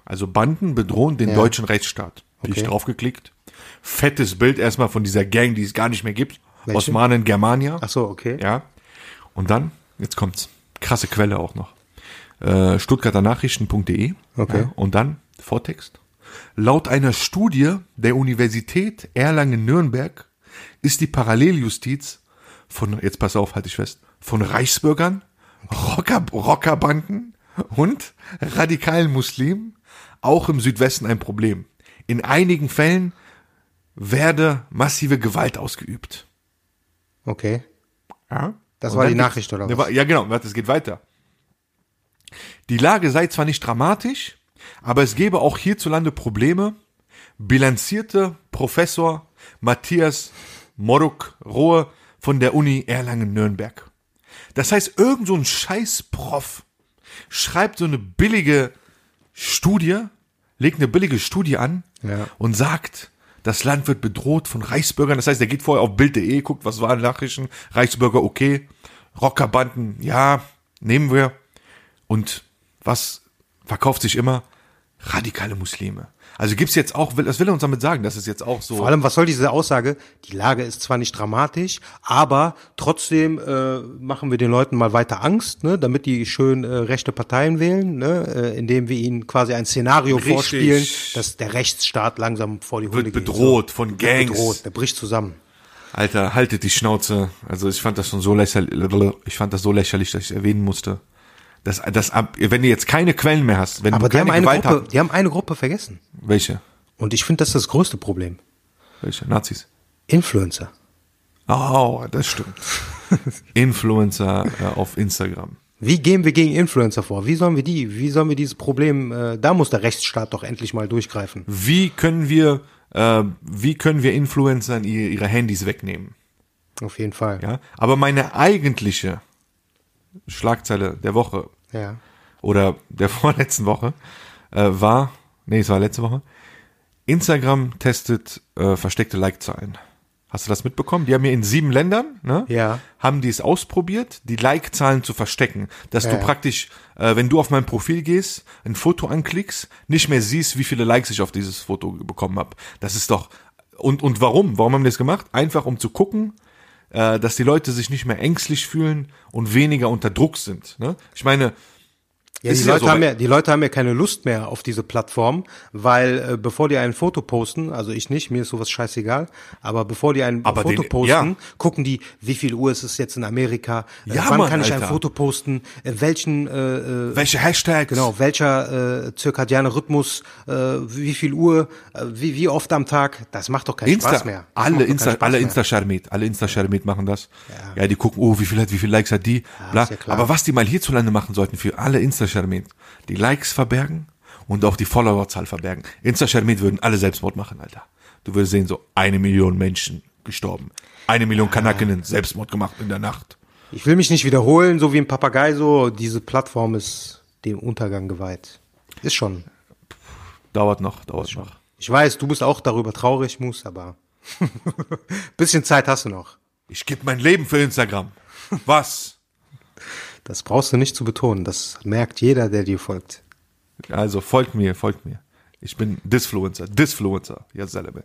S2: Also Banden bedrohen den
S1: Ja.
S2: deutschen Rechtsstaat. Ich
S1: Okay.
S2: draufgeklickt. Fettes Bild erstmal von dieser Gang, die es gar nicht mehr gibt.
S1: Welche?
S2: Osmanen Germania.
S1: Ach so, okay.
S2: Ja. Und dann, jetzt kommt's. Krasse Quelle auch noch. Äh, Stuttgarter Nachrichten.de.
S1: Okay.
S2: Ja, und dann Vortext. Laut einer Studie der Universität Erlangen-Nürnberg ist die Paralleljustiz von, jetzt pass auf, halte ich fest, von Reichsbürgern, Rocker, Rockerbanden und radikalen Muslimen auch im Südwesten ein Problem. In einigen Fällen werde massive Gewalt ausgeübt.
S1: Okay.
S2: Ja?
S1: Das
S2: Und
S1: war die Nachricht, oder was?
S2: wa- Ja, genau, warte, es geht weiter. Die Lage sei zwar nicht dramatisch, aber es gäbe auch hierzulande Probleme, bilanzierte Professor Matthias Moruk Rohe von der Uni Erlangen-Nürnberg. Das heißt, irgend so ein Scheiß-Prof schreibt so eine billige Studie, legt eine billige Studie an
S1: Ja.
S2: und sagt, das Land wird bedroht von Reichsbürgern. Das heißt, er geht vorher auf Bild.de, guckt, was waren Nachrichten, Reichsbürger, okay, Rockerbanden, ja, nehmen wir. Und was verkauft sich immer? Radikale Muslime. Also gibt's jetzt auch, das will er uns damit sagen, dass es jetzt auch so.
S1: Vor allem, was soll diese Aussage? Die Lage ist zwar nicht dramatisch, aber trotzdem äh, machen wir den Leuten mal weiter Angst, ne, damit die schön äh, rechte Parteien wählen, ne, äh, indem wir ihnen quasi ein Szenario
S2: Richtig.
S1: vorspielen, dass der Rechtsstaat langsam vor die Hunde
S2: Wird
S1: geht.
S2: bedroht
S1: So.
S2: von
S1: Wird
S2: Gangs.
S1: Bedroht, der bricht zusammen.
S2: Alter, haltet die Schnauze. Also ich fand das schon so lächerlich, ich fand das so lächerlich, dass ich es erwähnen musste. Das, das wenn du jetzt keine Quellen mehr hast, wenn
S1: Aber
S2: du
S1: die haben,
S2: keine
S1: eine
S2: Gewalt
S1: Gruppe,
S2: hast.
S1: die haben eine Gruppe vergessen.
S2: Welche?
S1: Und ich finde, das ist das größte Problem.
S2: Welche? Nazis.
S1: Influencer.
S2: Oh, das stimmt. Influencer äh, auf Instagram.
S1: Wie gehen wir gegen Influencer vor? Wie sollen wir die, wie sollen wir dieses Problem, äh, da muss der Rechtsstaat doch endlich mal durchgreifen.
S2: Wie können wir, äh, wie können wir Influencern ihr, ihre Handys wegnehmen?
S1: Auf jeden Fall.
S2: Ja, aber meine eigentliche Schlagzeile der Woche
S1: ja.
S2: oder der vorletzten Woche äh, war, nee, es war letzte Woche, Instagram testet äh, versteckte Like-Zahlen. Hast du das mitbekommen? Die haben ja in sieben Ländern, ne?
S1: Ja.
S2: Haben die es ausprobiert, die Like-Zahlen zu verstecken. Dass
S1: Ja,
S2: du praktisch, äh, wenn du auf mein Profil gehst, ein Foto anklickst, nicht mehr siehst, wie viele Likes ich auf dieses Foto bekommen habe. Das ist doch. Und, und warum? Warum haben die das gemacht? Einfach um zu gucken, dass die Leute sich nicht mehr ängstlich fühlen und weniger unter Druck sind. Ne? Ich meine,
S1: Ja, die
S2: ja
S1: Leute
S2: so,
S1: haben ja, die Leute haben ja keine Lust mehr auf diese Plattform, weil äh, bevor die ein Foto posten, also ich nicht, mir ist sowas scheißegal, aber bevor die ein
S2: Aber
S1: Foto
S2: den-
S1: posten,
S2: ja.
S1: gucken die, wie viel Uhr ist es jetzt in Amerika, äh,
S2: Ja,
S1: wann
S2: Mann,
S1: kann ich
S2: Alter.
S1: ein Foto posten, äh, welchen, äh, äh,
S2: welche Hashtags?
S1: genau, welcher äh, zirkadiane Rhythmus, äh, wie viel Uhr, äh, wie, wie oft am Tag, das macht doch keinen
S2: Insta,
S1: Spaß mehr. Das
S2: alle Insta, alle. Insta Charmet, alle Insta Charmet machen das. Ja. die gucken, oh, wie viel hat, wie viel Likes hat die, bla.
S1: ja.
S2: Aber was die mal hierzulande machen sollten für alle Insta Charmet, die Likes verbergen und auch die Followerzahl verbergen. Insta Charmet würden alle Selbstmord machen, Alter. Du würdest sehen, so eine Million Menschen gestorben. Eine Million Kanakinnen Selbstmord gemacht in der Nacht.
S1: Ich will mich nicht wiederholen, so wie ein Papagei, so, diese Plattform ist dem Untergang geweiht. Ist schon.
S2: Dauert noch, dauert noch.
S1: Ich weiß, du bist auch darüber traurig, Mus, aber bisschen Zeit hast du noch.
S2: Ich gebe mein Leben für Instagram. Was?
S1: Das brauchst du nicht zu betonen. Das merkt jeder, der dir folgt.
S2: Also folgt mir, folgt mir. Ich bin Disfluencer, Disfluencer. Ja, selber.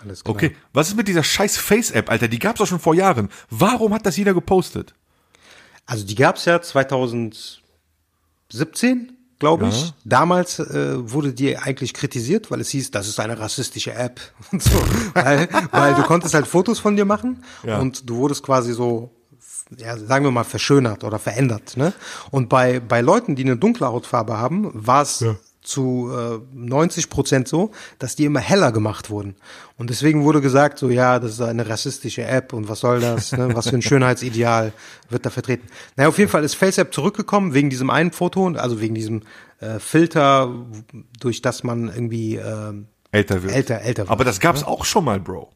S1: Alles klar.
S2: Okay, was ist mit dieser scheiß Face-App, Alter? Die gab's doch schon vor Jahren. Warum hat das jeder gepostet?
S1: Also die gab's ja 2017, glaube ich.
S2: Ja.
S1: Damals äh, wurde die eigentlich kritisiert, weil es hieß, das ist eine rassistische App und so, weil, weil du konntest halt Fotos von dir machen
S2: Ja.
S1: und du wurdest quasi so ja, sagen wir mal, verschönert oder verändert. Ne? Und bei, bei Leuten, die eine dunkle Hautfarbe haben, war es zu äh, 90 Prozent so, dass die immer heller gemacht wurden. Und deswegen wurde gesagt, so ja, das ist eine rassistische App und was soll das, ne? was für ein Schönheitsideal wird da vertreten. Naja, auf jeden Fall ist FaceApp zurückgekommen wegen diesem einen Foto, also wegen diesem äh, Filter, durch das man irgendwie äh,
S2: Älter wird.
S1: Älter- älter wird,
S2: Aber das gab's auch schon mal, Bro.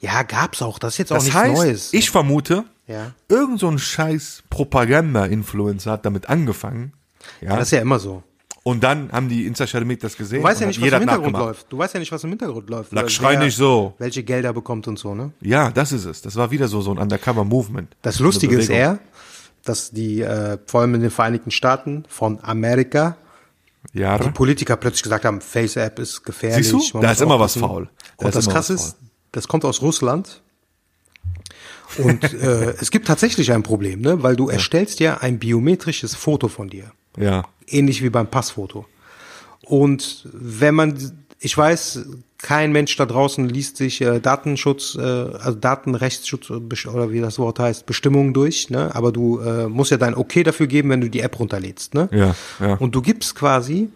S1: ja, gab's auch, das ist jetzt auch
S2: Das
S1: nichts
S2: heißt,
S1: Neues.
S2: ich vermute,
S1: Ja.
S2: irgend so ein scheiß Propaganda-Influencer hat damit angefangen. Ja.
S1: ja, das ist ja immer so.
S2: und dann haben die Insta-Charmit das gesehen.
S1: Du weißt ja nicht, was im Hintergrund läuft. Du weißt ja nicht, was im Hintergrund läuft.
S2: Lack, schrei nicht so.
S1: Welche Gelder bekommt und so, ne?
S2: Ja, das ist es. Das war wieder so, so ein Undercover-Movement.
S1: Das Lustige ist eher, dass die, äh, vor allem in den Vereinigten Staaten von Amerika,
S2: Ja,
S1: die Politiker plötzlich gesagt haben, Face-App ist gefährlich.
S2: Siehst du? Da ist immer was faul. Da
S1: Und das Krasse ist, das kommt aus Russland. Und äh, es gibt tatsächlich ein Problem, ne? weil du erstellst ja ein biometrisches Foto von dir.
S2: ja.
S1: ähnlich wie beim Passfoto. Und wenn man, ich weiß, kein Mensch da draußen liest sich äh, Datenschutz, äh, also Datenrechtsschutz äh, oder wie das Wort heißt, Bestimmungen durch, ne? Aber du äh, musst ja dein Okay dafür geben, wenn du die App runterlädst, ne?
S2: Ja, ja.
S1: Und du gibst quasi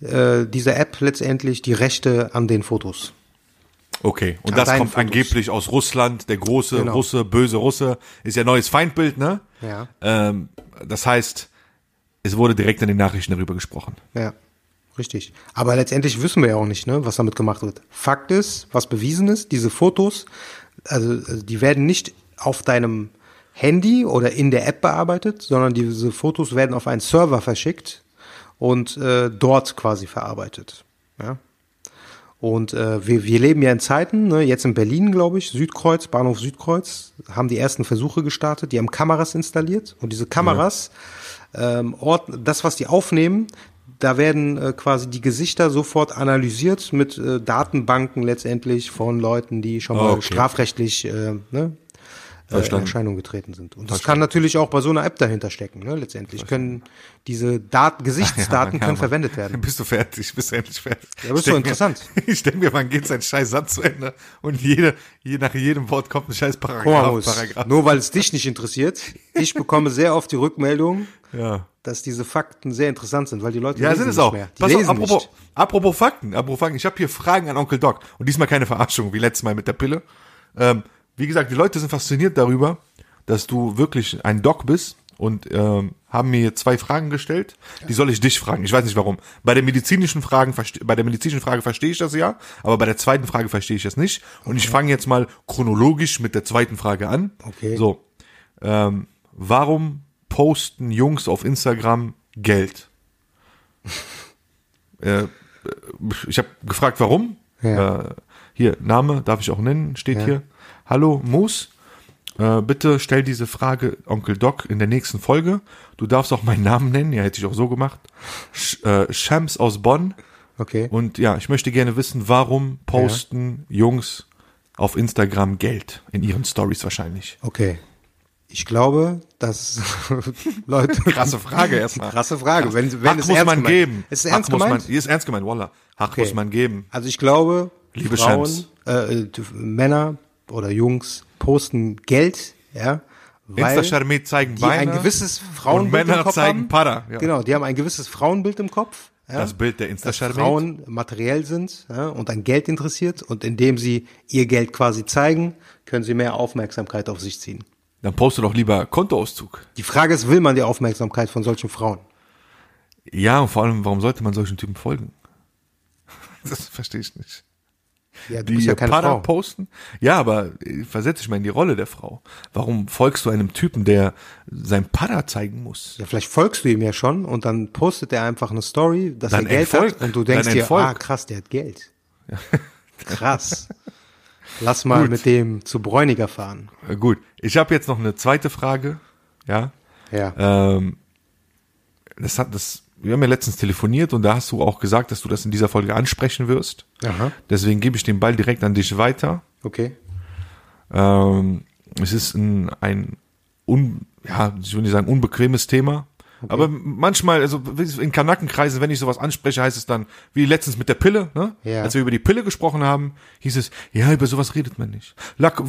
S1: äh, dieser App letztendlich die Rechte an den Fotos.
S2: Okay, und das kommt
S1: Fotos.
S2: angeblich aus Russland. Der große
S1: Genau.
S2: Russe, böse Russe, ist ja neues Feindbild, ne?
S1: Ja.
S2: Ähm, das heißt, es wurde direkt in den Nachrichten darüber gesprochen.
S1: Ja, richtig. Aber letztendlich wissen wir ja auch nicht, ne, was damit gemacht wird. Fakt ist, was bewiesen ist, diese Fotos, also also die werden nicht auf deinem Handy oder in der App bearbeitet, sondern diese Fotos werden auf einen Server verschickt und äh, dort quasi verarbeitet. Ja. Und äh, wir, wir leben ja in Zeiten, ne, jetzt in Berlin, glaube ich, Südkreuz, Bahnhof Südkreuz, haben die ersten Versuche gestartet, die haben Kameras installiert und diese Kameras, ähm, Ort, das, was die aufnehmen, da werden äh, quasi die Gesichter sofort analysiert mit äh, Datenbanken letztendlich von Leuten, die schon mal
S2: Okay.
S1: strafrechtlich äh, ne, äh, in. Erscheinung getreten sind. Und das kann natürlich auch bei so einer App dahinter stecken. Ne? Letztendlich können diese Daten, Gesichtsdaten
S2: Ja,
S1: können verwendet werden.
S2: Bist du fertig? Bist du endlich fertig?
S1: Ja, bist
S2: Ich
S1: doch
S2: denk mir-
S1: interessant.
S2: Ich denke mir, wann geht sein scheiß Satz zu Ende? Und jede, je, nach jedem Wort kommt ein scheiß Paragraph. Paragraph.
S1: nur weil es dich nicht interessiert, ich bekomme sehr oft die Rückmeldung,
S2: Ja.
S1: dass diese Fakten sehr interessant sind, weil die Leute
S2: Ja,
S1: lesen
S2: sind es auch.
S1: mehr. Die
S2: Pass auf,
S1: lesen
S2: apropos,
S1: nicht.
S2: apropos Fakten, apropos Fakten. Ich habe hier Fragen an Onkel Doc. Und diesmal keine Verarschung, wie letztes Mal mit der Pille. Ähm, wie gesagt, die Leute sind fasziniert darüber, dass du wirklich ein Doc bist und ähm, haben mir zwei Fragen gestellt. Die soll ich dich fragen. Ich weiß nicht warum. Bei der medizinischen Fragen, bei der medizinischen Frage verstehe ich das ja, aber bei der zweiten Frage verstehe ich das nicht. Und ich fange jetzt mal chronologisch mit der zweiten Frage an.
S1: Okay.
S2: So, ähm, warum posten Jungs auf Instagram Geld? äh, ich habe gefragt, warum.
S1: Ja.
S2: Äh, hier, Name darf ich auch nennen, steht
S1: Ja.
S2: hier. Hallo, Moos. Äh, bitte stell diese Frage Onkel Doc in der nächsten Folge. Du darfst auch meinen Namen nennen, ja, hätte ich auch so gemacht. Sch äh, Shams aus Bonn.
S1: Okay.
S2: Und ja, ich möchte gerne wissen, warum posten Jungs auf Instagram Geld? In ihren Stories wahrscheinlich.
S1: Okay. Ich glaube, dass Leute.
S2: Krasse Frage erstmal.
S1: Krasse Frage. Wenn, wenn
S2: Hack
S1: es
S2: muss
S1: ernst
S2: man
S1: gemeint-
S2: geben.
S1: Ist es
S2: Hack
S1: ernst
S2: muss
S1: gemeint?
S2: Man, hier ist ernst gemeint, Wallah. Hack
S1: Okay.
S2: muss man geben.
S1: Also ich glaube,
S2: Liebe
S1: Frauen, äh, äh, Männer oder Jungs posten Geld, ja, weil
S2: Insta-Charmé zeigen
S1: die
S2: Beine
S1: ein gewisses Frauenbild
S2: und Männer
S1: im Kopf
S2: zeigen
S1: haben.
S2: Para. Ja.
S1: Genau, die haben ein gewisses Frauenbild im Kopf. Ja,
S2: Das Bild der
S1: dass
S2: Insta-Charmé.
S1: Frauen materiell sind ja, und an Geld interessiert und indem sie ihr Geld quasi zeigen, können sie mehr Aufmerksamkeit auf sich ziehen.
S2: Dann poste doch lieber Kontoauszug.
S1: Die Frage ist, will man die Aufmerksamkeit von solchen Frauen?
S2: Ja, und vor allem, warum sollte man solchen Typen folgen? Das verstehe ich nicht.
S1: Ja, du
S2: Die
S1: bist ja Frau.
S2: posten? Ja, aber äh, versetze dich mal in die Rolle der Frau. Warum folgst du einem Typen, der sein Para zeigen muss?
S1: Ja, vielleicht folgst du ihm ja schon und dann postet er einfach eine Story, dass
S2: Dann
S1: er Geld
S2: entfolgt-
S1: hat und du denkst dir, ah krass, der hat Geld. Krass. Lass mal mit dem zu Bräuniger fahren.
S2: Äh, Gut, ich habe jetzt noch eine zweite Frage. Ja,
S1: Ja.
S2: ähm, das hat das. Wir haben ja letztens telefoniert und da hast du auch gesagt, dass du das in dieser Folge ansprechen wirst.
S1: Aha.
S2: Deswegen gebe ich den Ball direkt an dich weiter.
S1: Okay.
S2: Ähm, es ist ein, ein un, ja, ich will nicht sagen unbequemes Thema. Aber manchmal, also in Kanakenkreisen, wenn ich sowas anspreche, heißt es dann, wie letztens mit der Pille, ne?
S1: Ja.
S2: Als wir über die Pille gesprochen haben, hieß es, ja, über sowas redet man nicht. Lack,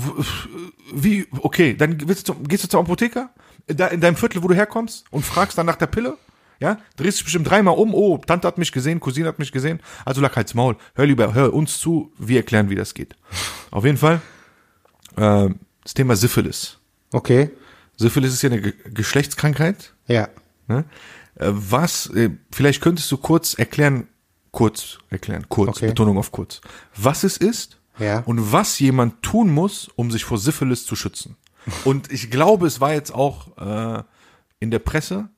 S2: wie, okay, dann du, gehst du zum Apotheker, in deinem Viertel, wo du herkommst, und fragst dann nach der Pille, ja, drehst dich bestimmt dreimal um, oh, Tante hat mich gesehen, Cousine hat mich gesehen, also lack halt's Maul, hör lieber, hör uns zu, wir erklären, wie das geht. Auf jeden Fall, ähm, das Thema Syphilis.
S1: Okay.
S2: Syphilis ist ja eine Ge Geschlechtskrankheit.
S1: Ja.
S2: Ne? Äh, Was, äh, vielleicht könntest du kurz erklären, kurz erklären, kurz,
S1: Okay.
S2: Betonung auf kurz, was es ist
S1: Ja.
S2: und was jemand tun muss, um sich vor Syphilis zu schützen. Und ich glaube, es war jetzt auch äh, in der Presse,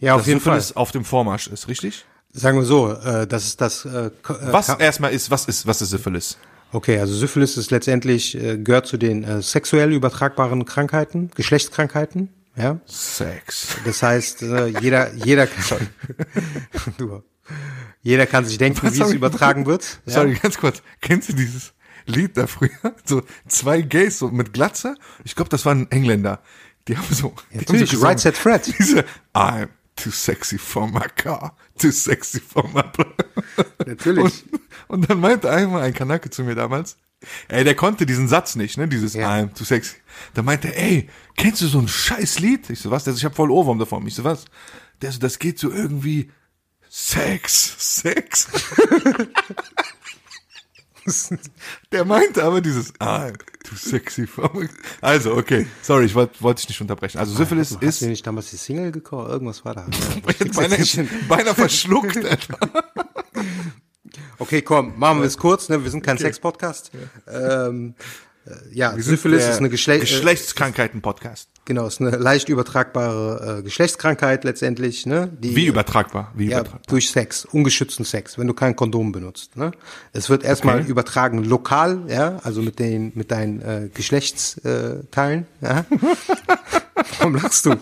S1: Ja, auf
S2: dass
S1: jeden Fall.
S2: Syphilis auf dem Vormarsch ist, richtig?
S1: Sagen wir so, äh, das ist das. Äh, äh,
S2: Was erstmal ist, was ist, was ist Syphilis?
S1: Okay, also Syphilis ist letztendlich äh, gehört zu den äh, sexuell übertragbaren Krankheiten, Geschlechtskrankheiten. Ja.
S2: Sex.
S1: Das heißt, äh, jeder, jeder kann, du, jeder kann sich denken,
S2: Was
S1: wie es übertragen wird. Ja.
S2: Sorry, ganz kurz. Kennst du dieses Lied da früher? So zwei Gays so mit Glatze. Ich glaube, das waren Engländer. Die haben so. haben
S1: Natürlich,
S2: so gesungen.
S1: Right Set Fred.
S2: Diese I'm too sexy for my car, too sexy for my
S1: Natürlich.
S2: Und, und dann meinte einmal ein Kanake zu mir damals, ey, der konnte diesen Satz nicht, ne, dieses
S1: Ja.
S2: I'm too sexy. Da meinte er, ey, kennst du so ein scheiß Lied? Ich so, was? Der so, ich hab voll Ohrwurm davon. Ich so, was? Der so, das geht so irgendwie Sex, Sex. Der meinte aber dieses too Du sexy verrückt. Also, okay. Sorry, ich wollte wollte dich nicht unterbrechen. Also Syphilis
S1: du hast
S2: ist
S1: dir nicht damals die Single gekauft? Irgendwas war da.
S2: beinahe, beinahe verschluckt, Alter.
S1: Okay, komm, machen wir es kurz, ne? Wir sind kein Sex-Podcast. Ähm, äh, ja, Syphilis ist eine Geschle äh,
S2: Geschlechtskrankheiten-Podcast.
S1: Genau, ist eine leicht übertragbare äh, Geschlechtskrankheit letztendlich, ne? Die,
S2: Wie übertragbar? Wie
S1: ja,
S2: übertragbar?
S1: durch Sex, ungeschützten Sex, wenn du kein Kondom benutzt. Ne? Es wird erstmal
S2: Okay.
S1: übertragen lokal, ja, also mit den mit deinen äh, Geschlechtsteilen. Ja? Warum lachst du?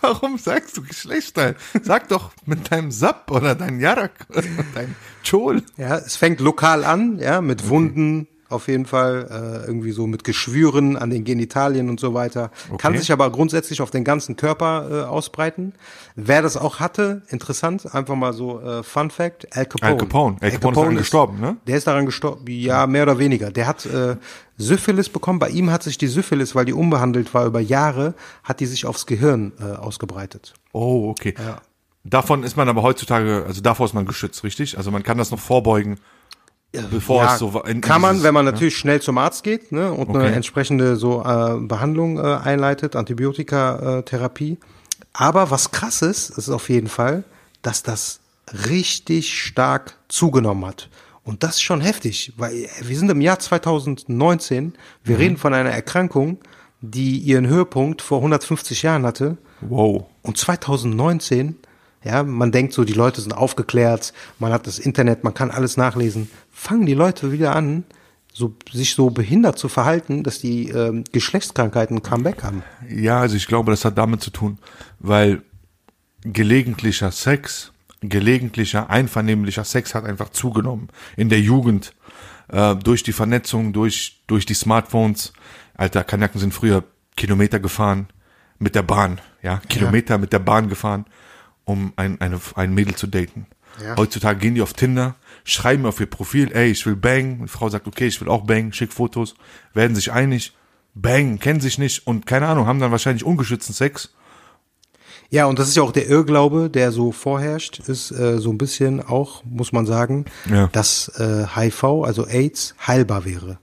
S2: Warum sagst du Geschlechtsteil? Sag doch mit deinem Sap oder deinem Jarak oder deinem Chol.
S1: Ja, es fängt lokal an, ja, mit Wunden auf jeden Fall, äh, irgendwie so mit Geschwüren an den Genitalien und so weiter. Kann
S2: Okay.
S1: sich aber grundsätzlich auf den ganzen Körper äh, ausbreiten. Wer das auch hatte, interessant, einfach mal so äh, Fun Fact, Al Capone.
S2: Al Capone. Al Capone ist daran gestorben, ne?
S1: Der ist daran gestorben, ja, mehr oder weniger. Der hat äh, Syphilis bekommen. Bei ihm hat sich die Syphilis, weil die unbehandelt war über Jahre, hat die sich aufs Gehirn äh, ausgebreitet.
S2: Oh, okay. Davon ist man aber heutzutage, also davor ist man geschützt, richtig? Also man kann das noch vorbeugen, bevor
S1: Ja,
S2: es so in
S1: kann man, wenn man natürlich schnell zum Arzt geht ne, und eine
S2: Okay.
S1: entsprechende so äh, Behandlung äh, einleitet, Antibiotika-Therapie. Aber was krass ist, ist auf jeden Fall, dass das richtig stark zugenommen hat. Und das ist schon heftig, weil wir sind im Jahr 2019,
S2: Mhm.
S1: wir reden von einer Erkrankung, die ihren Höhepunkt vor 150 Jahren hatte.
S2: Wow.
S1: Und 2019, ja, man denkt so, die Leute sind aufgeklärt, man hat das Internet, man kann alles nachlesen. Fangen die Leute wieder an, so, sich so behindert zu verhalten, dass die ähm, Geschlechtskrankheiten Comeback haben.
S2: Ja, also ich glaube, das hat damit zu tun, weil gelegentlicher Sex, gelegentlicher einvernehmlicher Sex hat einfach zugenommen in der Jugend äh, durch die Vernetzung, durch durch die Smartphones. Alter, Kanaken sind früher Kilometer gefahren mit der Bahn, ja, Kilometer mit der Bahn gefahren, um ein eine, ein Mädel zu daten.
S1: Ja.
S2: Heutzutage gehen die auf Tinder, schreiben auf ihr Profil, ey, ich will bang. Und die Frau sagt, okay, ich will auch bang, schick Fotos, werden sich einig, bang, kennen sich nicht und keine Ahnung, haben dann wahrscheinlich ungeschützten Sex.
S1: Ja, und das ist ja auch der Irrglaube, der so vorherrscht, ist äh, so ein bisschen auch, muss man sagen,
S2: Ja.
S1: dass äh, HIV, also AIDS, heilbar wäre.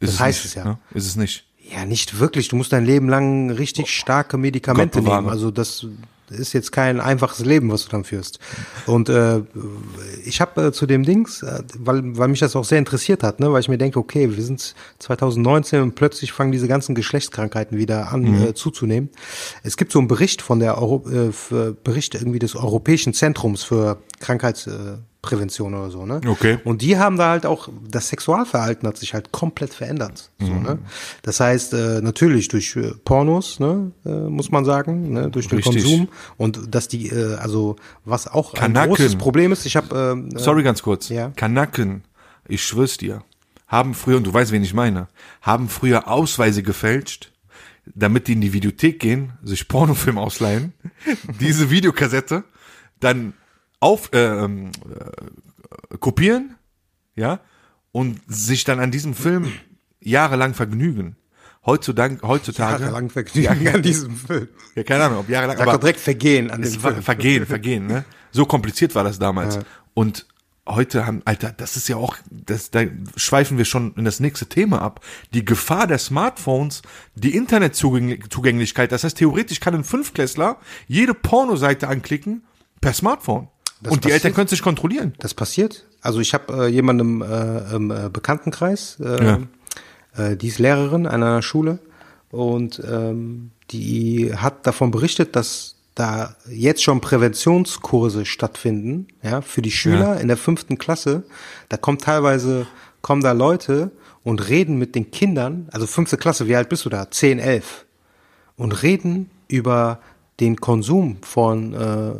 S2: Ist
S1: Das
S2: es
S1: heißt
S2: nicht,
S1: es ja.
S2: Ne? Ist es nicht.
S1: Ja, nicht wirklich. Du musst dein Leben lang richtig starke Medikamente nehmen. Also das ist jetzt kein einfaches Leben, was du dann führst. Und äh, ich habe äh, zu dem Dings, äh, weil, weil mich das auch sehr interessiert hat, ne, weil ich mir denke, okay, wir sind 2019 und plötzlich fangen diese ganzen Geschlechtskrankheiten wieder an
S2: Mhm.
S1: äh, zuzunehmen. Es gibt so einen Bericht von der Euro äh, Bericht irgendwie des Europäischen Zentrums für Krankheitsprävention äh, Prävention oder so, ne?
S2: Okay.
S1: Und die haben da halt auch, das Sexualverhalten hat sich halt komplett verändert. So,
S2: Mhm.
S1: ne? Das heißt, äh, natürlich durch äh, Pornos, ne, äh, muss man sagen, ne, durch den
S2: Richtig.
S1: Konsum. Und dass die, äh, also was auch ein
S2: Kanaken.
S1: großes Problem ist, ich habe äh,
S2: Sorry, ganz kurz.
S1: ja.
S2: Kanaken, ich schwör's dir, haben früher, und du weißt, wen ich meine, haben früher Ausweise gefälscht, damit die in die Videothek gehen, sich Pornofilm ausleihen, diese Videokassette dann auf, äh, ähm, äh, kopieren, ja, und sich dann an diesem Film jahrelang vergnügen. Heutzutage, heutzutage,
S1: jahrelang Vergnügen an diesem Film.
S2: ja, keine Ahnung, ob jahrelang,
S1: Da kommt direkt Vergehen an dem
S2: war
S1: Film.
S2: Vergehen, Vergehen, ne? So kompliziert war das damals. Und heute haben, Alter, das ist ja auch, das, da schweifen wir schon in das nächste Thema ab. Die Gefahr der Smartphones, die Internetzugänglichkeit. Das heißt, theoretisch kann ein Fünfklässler jede Pornoseite anklicken per Smartphone.
S1: Das
S2: Und die
S1: passiert.
S2: Eltern können sich kontrollieren.
S1: Das passiert. Also ich habe äh, jemanden im, äh, im äh, Bekanntenkreis, äh,
S2: Ja.
S1: äh, die ist Lehrerin an einer Schule und ähm, die hat davon berichtet, dass da jetzt schon Präventionskurse stattfinden, ja, für die Schüler in der fünften Klasse. Da kommt teilweise, kommen da Leute und reden mit den Kindern, also fünfte Klasse, wie alt bist du da? Zehn, elf. Und reden über den Konsum von, äh,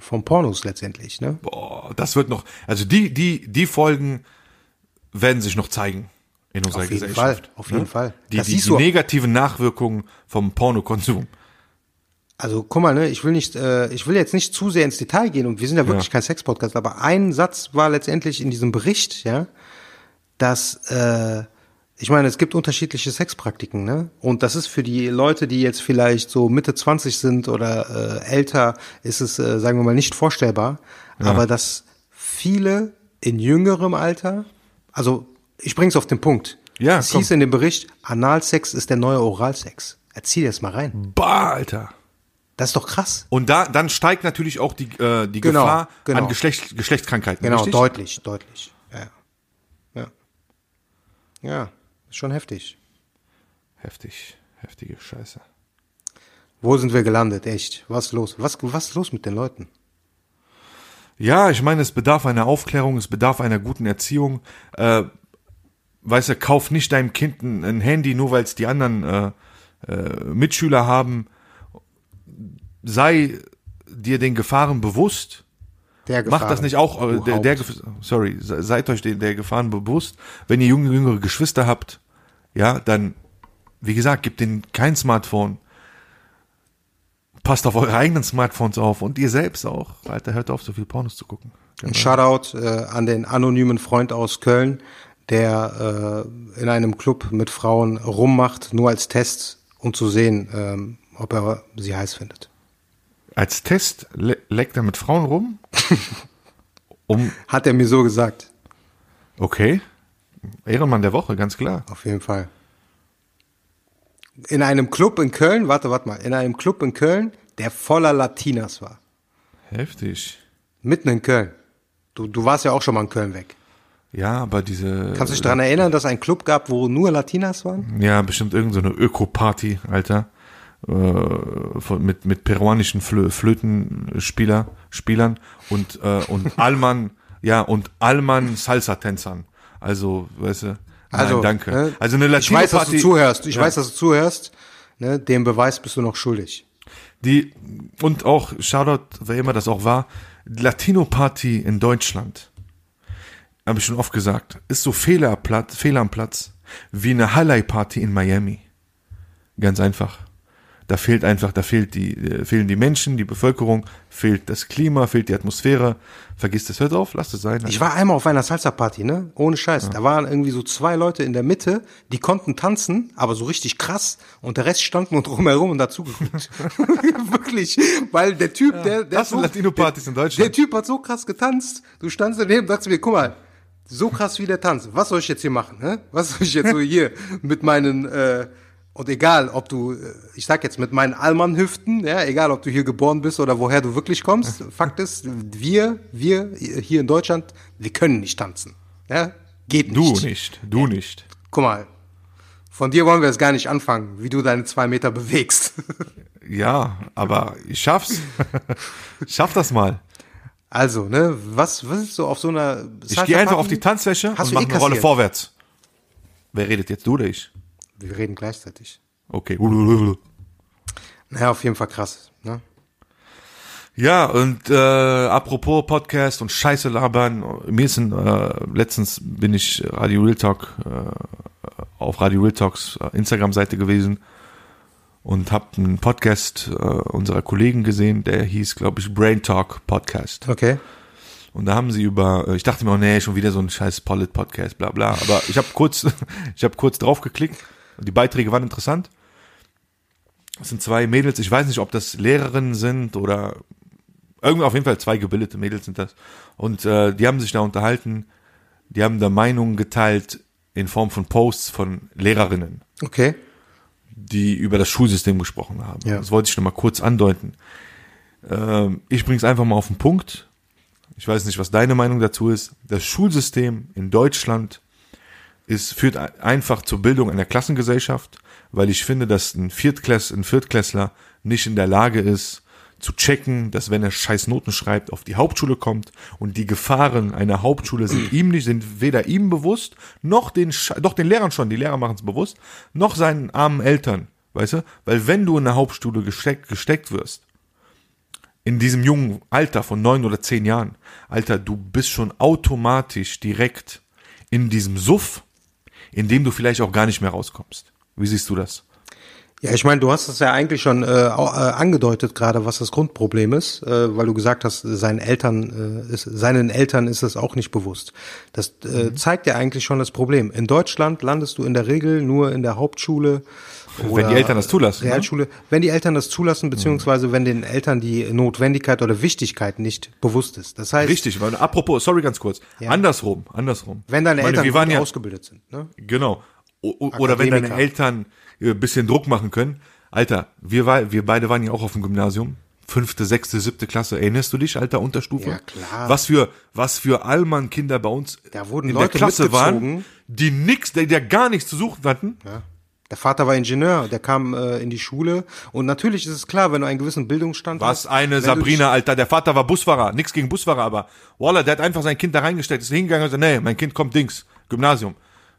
S1: von Pornos letztendlich, ne?
S2: Boah, das wird noch, also die, die, die Folgen werden sich noch zeigen in unserer
S1: Auf jeden
S2: Gesellschaft.
S1: Fall, auf jeden Fall.
S2: Die,
S1: Das
S2: die, die negativen Nachwirkungen vom Pornokonsum.
S1: Also guck mal, ne, ich will nicht, äh, ich will jetzt nicht zu sehr ins Detail gehen und wir sind ja wirklich
S2: Ja.
S1: kein Sex-Podcast, aber ein Satz war letztendlich in diesem Bericht, ja, dass äh, ich meine, es gibt unterschiedliche Sexpraktiken, ne? Und das ist für die Leute, die jetzt vielleicht so Mitte 20 sind oder äh, älter, ist es, äh, sagen wir mal, nicht vorstellbar. Aber dass viele in jüngerem Alter, also ich bring's auf den Punkt.
S2: Ja,
S1: Es
S2: komm.
S1: hieß in dem Bericht, Analsex ist der neue Oralsex. Erzieh dir das mal rein.
S2: Bah, Alter.
S1: Das ist doch krass.
S2: Und da, dann steigt natürlich auch die, äh, die
S1: Genau,
S2: Gefahr
S1: genau.
S2: an Geschlecht, Geschlechtskrankheiten.
S1: Genau,
S2: richtig?
S1: deutlich, deutlich. Ja. Ja. Ja, schon heftig.
S2: Heftig, heftige Scheiße.
S1: Wo sind wir gelandet? Echt? Was ist los? Was, was ist los mit den Leuten?
S2: Ja, ich meine, es bedarf einer Aufklärung, es bedarf einer guten Erziehung. Äh, weißt du, kauf nicht deinem Kind ein, ein Handy, nur weil es die anderen äh, äh, Mitschüler haben. Sei dir den Gefahren bewusst.
S1: Der
S2: Macht das
S1: Gefahren.
S2: nicht auch, äh, der, der, sorry, se- seid euch den, der Gefahren bewusst. Wenn ihr junge, jüngere Geschwister habt, ja, dann, wie gesagt, gebt denen kein Smartphone. Passt auf eure eigenen Smartphones auf und ihr selbst auch. Alter, hört auf, so viel Pornos zu gucken.
S1: Ein Shoutout äh, an den anonymen Freund aus Köln, der äh, in einem Club mit Frauen rummacht, nur als Test, um zu sehen, ähm, ob er sie heiß findet.
S2: Als Test le leckt er mit Frauen rum? um,
S1: Hat er mir so gesagt.
S2: okay. Ehrenmann der Woche, ganz klar.
S1: Auf jeden Fall. In einem Club in Köln, warte, warte mal, in einem Club in Köln, der voller Latinas war.
S2: Heftig.
S1: Mitten in Köln. Du, du warst ja auch schon mal in Köln weg.
S2: Ja, aber diese.
S1: Kannst du dich daran erinnern, dass es einen Club gab, wo nur Latinas waren?
S2: Ja, bestimmt irgendeine so Öko-Party, Alter. Äh, von, mit, mit peruanischen Flö Flötenspieler, Spielern und, äh, und Allmann, ja, und Allmann Salsa-Tänzern. Also, weißt du, nein,
S1: Also,
S2: danke.
S1: ne,
S2: also eine
S1: Ich weiß, dass du
S2: Latino-Party,
S1: zuhörst. Ich
S2: Ja.
S1: weiß, dass du zuhörst. Ne, dem Beweis bist du noch schuldig.
S2: die, und auch, Shoutout, wer immer das auch war, Latino-Party in Deutschland, habe ich schon oft gesagt, ist so Fehler, am Platz- Fehler am Platz, wie eine Hallei-Party in Miami. Ganz einfach. Da fehlt einfach, da fehlt die, äh, fehlen die Menschen, die Bevölkerung, fehlt das Klima, fehlt die Atmosphäre. Vergiss das, hört auf, lasst es sein.
S1: Ich war einmal auf einer Salsa-Party, ne? Ohne Scheiß. Da waren irgendwie so zwei Leute in der Mitte, die konnten tanzen, aber so richtig krass. Und der Rest stand nur drumherum und dazu geguckt. Wirklich. Weil der Typ, der, der
S2: das sind Latino-Partys in
S1: Der
S2: Deutschland.
S1: Typ hat so krass getanzt. Du standst daneben und dachtest mir, guck mal, so krass wie der tanzt. Was soll ich jetzt hier machen? Hä? Was soll ich jetzt so hier mit meinen, äh, und egal, ob du, äh, ich sag jetzt mit meinen Allmann-Hüften, ja, egal, ob du hier geboren bist oder woher du wirklich kommst. Fakt ist, wir, wir hier in Deutschland, wir können nicht tanzen. Ja? Geht
S2: Du
S1: nicht.
S2: nicht, du nicht.
S1: Guck mal. Von dir wollen wir es gar nicht anfangen, wie du deine zwei Meter bewegst.
S2: Ja, aber ich schaff's. Schaff das mal.
S1: Also, ne, was, was ist so auf so einer
S2: Ich gehe einfach auf die
S1: Tanzfläche
S2: Tanzfläche
S1: Hast
S2: und
S1: du
S2: mache
S1: eh
S2: eine Rolle vorwärts. Wer redet jetzt, du oder ich?
S1: Wir reden gleichzeitig.
S2: Okay.
S1: Naja, auf jeden Fall krass. Ne?
S2: Ja, und äh, apropos Podcast und Scheiße labern, mir ist ein, äh, letztens bin ich Radio Real Talk äh, auf Radio Real Talks äh, Instagram-Seite gewesen und habe einen Podcast äh, unserer Kollegen gesehen, der hieß, glaube ich, Brain Talk Podcast.
S1: Okay.
S2: Und da haben sie über, äh, ich dachte mir, oh nee, schon wieder so ein scheiß Polit-Podcast, bla bla. Aber ich habe kurz, ich habe kurz drauf geklickt. Die Beiträge waren interessant. Es sind zwei Mädels, ich weiß nicht, ob das Lehrerinnen sind oder irgendwie auf jeden Fall zwei gebildete Mädels sind das. Und äh, die haben sich da unterhalten, die haben da Meinungen geteilt in Form von Posts von Lehrerinnen
S1: Okay.
S2: die über das Schulsystem gesprochen haben.
S1: Ja.
S2: Das wollte ich noch mal kurz andeuten. Ähm, ich bringe es einfach mal auf den Punkt. Ich weiß nicht, was deine Meinung dazu ist. Das Schulsystem in Deutschland ist, führt ein- einfach zur Bildung einer Klassengesellschaft, weil ich finde, dass ein, Viertkläss, ein Viertklässler nicht in der Lage ist, zu checken, dass wenn er scheiß Noten schreibt, auf die Hauptschule kommt und die Gefahren einer Hauptschule sind ihm nicht, sind weder ihm bewusst, noch den, doch den Lehrern schon, die Lehrer machen es bewusst, noch seinen armen Eltern, weißt du? Weil wenn du in der Hauptschule gesteckt, gesteckt wirst, in diesem jungen Alter von neun oder zehn Jahren, Alter, du bist schon automatisch direkt in diesem Suff, in dem du vielleicht auch gar nicht mehr rauskommst. Wie siehst du das?
S1: Ja, ich meine, du hast es ja eigentlich schon äh, äh, angedeutet gerade, was das Grundproblem ist, äh, weil du gesagt hast, seinen Eltern, äh, ist, seinen Eltern ist es auch nicht bewusst. Das äh,
S2: Mhm.
S1: zeigt ja eigentlich schon das Problem. In Deutschland landest du in der Regel nur in der Hauptschule.
S2: Wenn die Eltern das zulassen, ne?
S1: Realschule, wenn die Eltern das zulassen, beziehungsweise wenn den Eltern die Notwendigkeit oder Wichtigkeit nicht bewusst ist. Das heißt,
S2: Richtig, weil apropos, sorry ganz kurz,
S1: Ja.
S2: andersrum, andersrum.
S1: wenn deine
S2: meine,
S1: Eltern gut
S2: ja,
S1: ausgebildet sind. Ne?
S2: Genau. Oder wenn deine. Eltern äh, ein bisschen Druck machen können. Alter, wir, war, wir beide waren ja auch auf dem Gymnasium. Fünfte, sechste, siebte Klasse. Erinnerst du dich, Alter, Unterstufe?
S1: Ja, klar.
S2: Was für, was für Allmann-Kinder bei uns
S1: Da wurden
S2: in
S1: Leute
S2: der Klasse waren, die nix, die, die gar nichts zu suchen hatten.
S1: Ja. Der Vater war Ingenieur, der kam äh, in die Schule und natürlich ist es klar, wenn du einen gewissen Bildungsstand
S2: Was
S1: hast.
S2: eine
S1: wenn du
S2: Sabrina, Alter. Der Vater war Busfahrer. Nix gegen Busfahrer, aber Wallah, der hat einfach sein Kind da reingestellt, ist hingegangen und gesagt, nee, mein Kind kommt Dings, Gymnasium.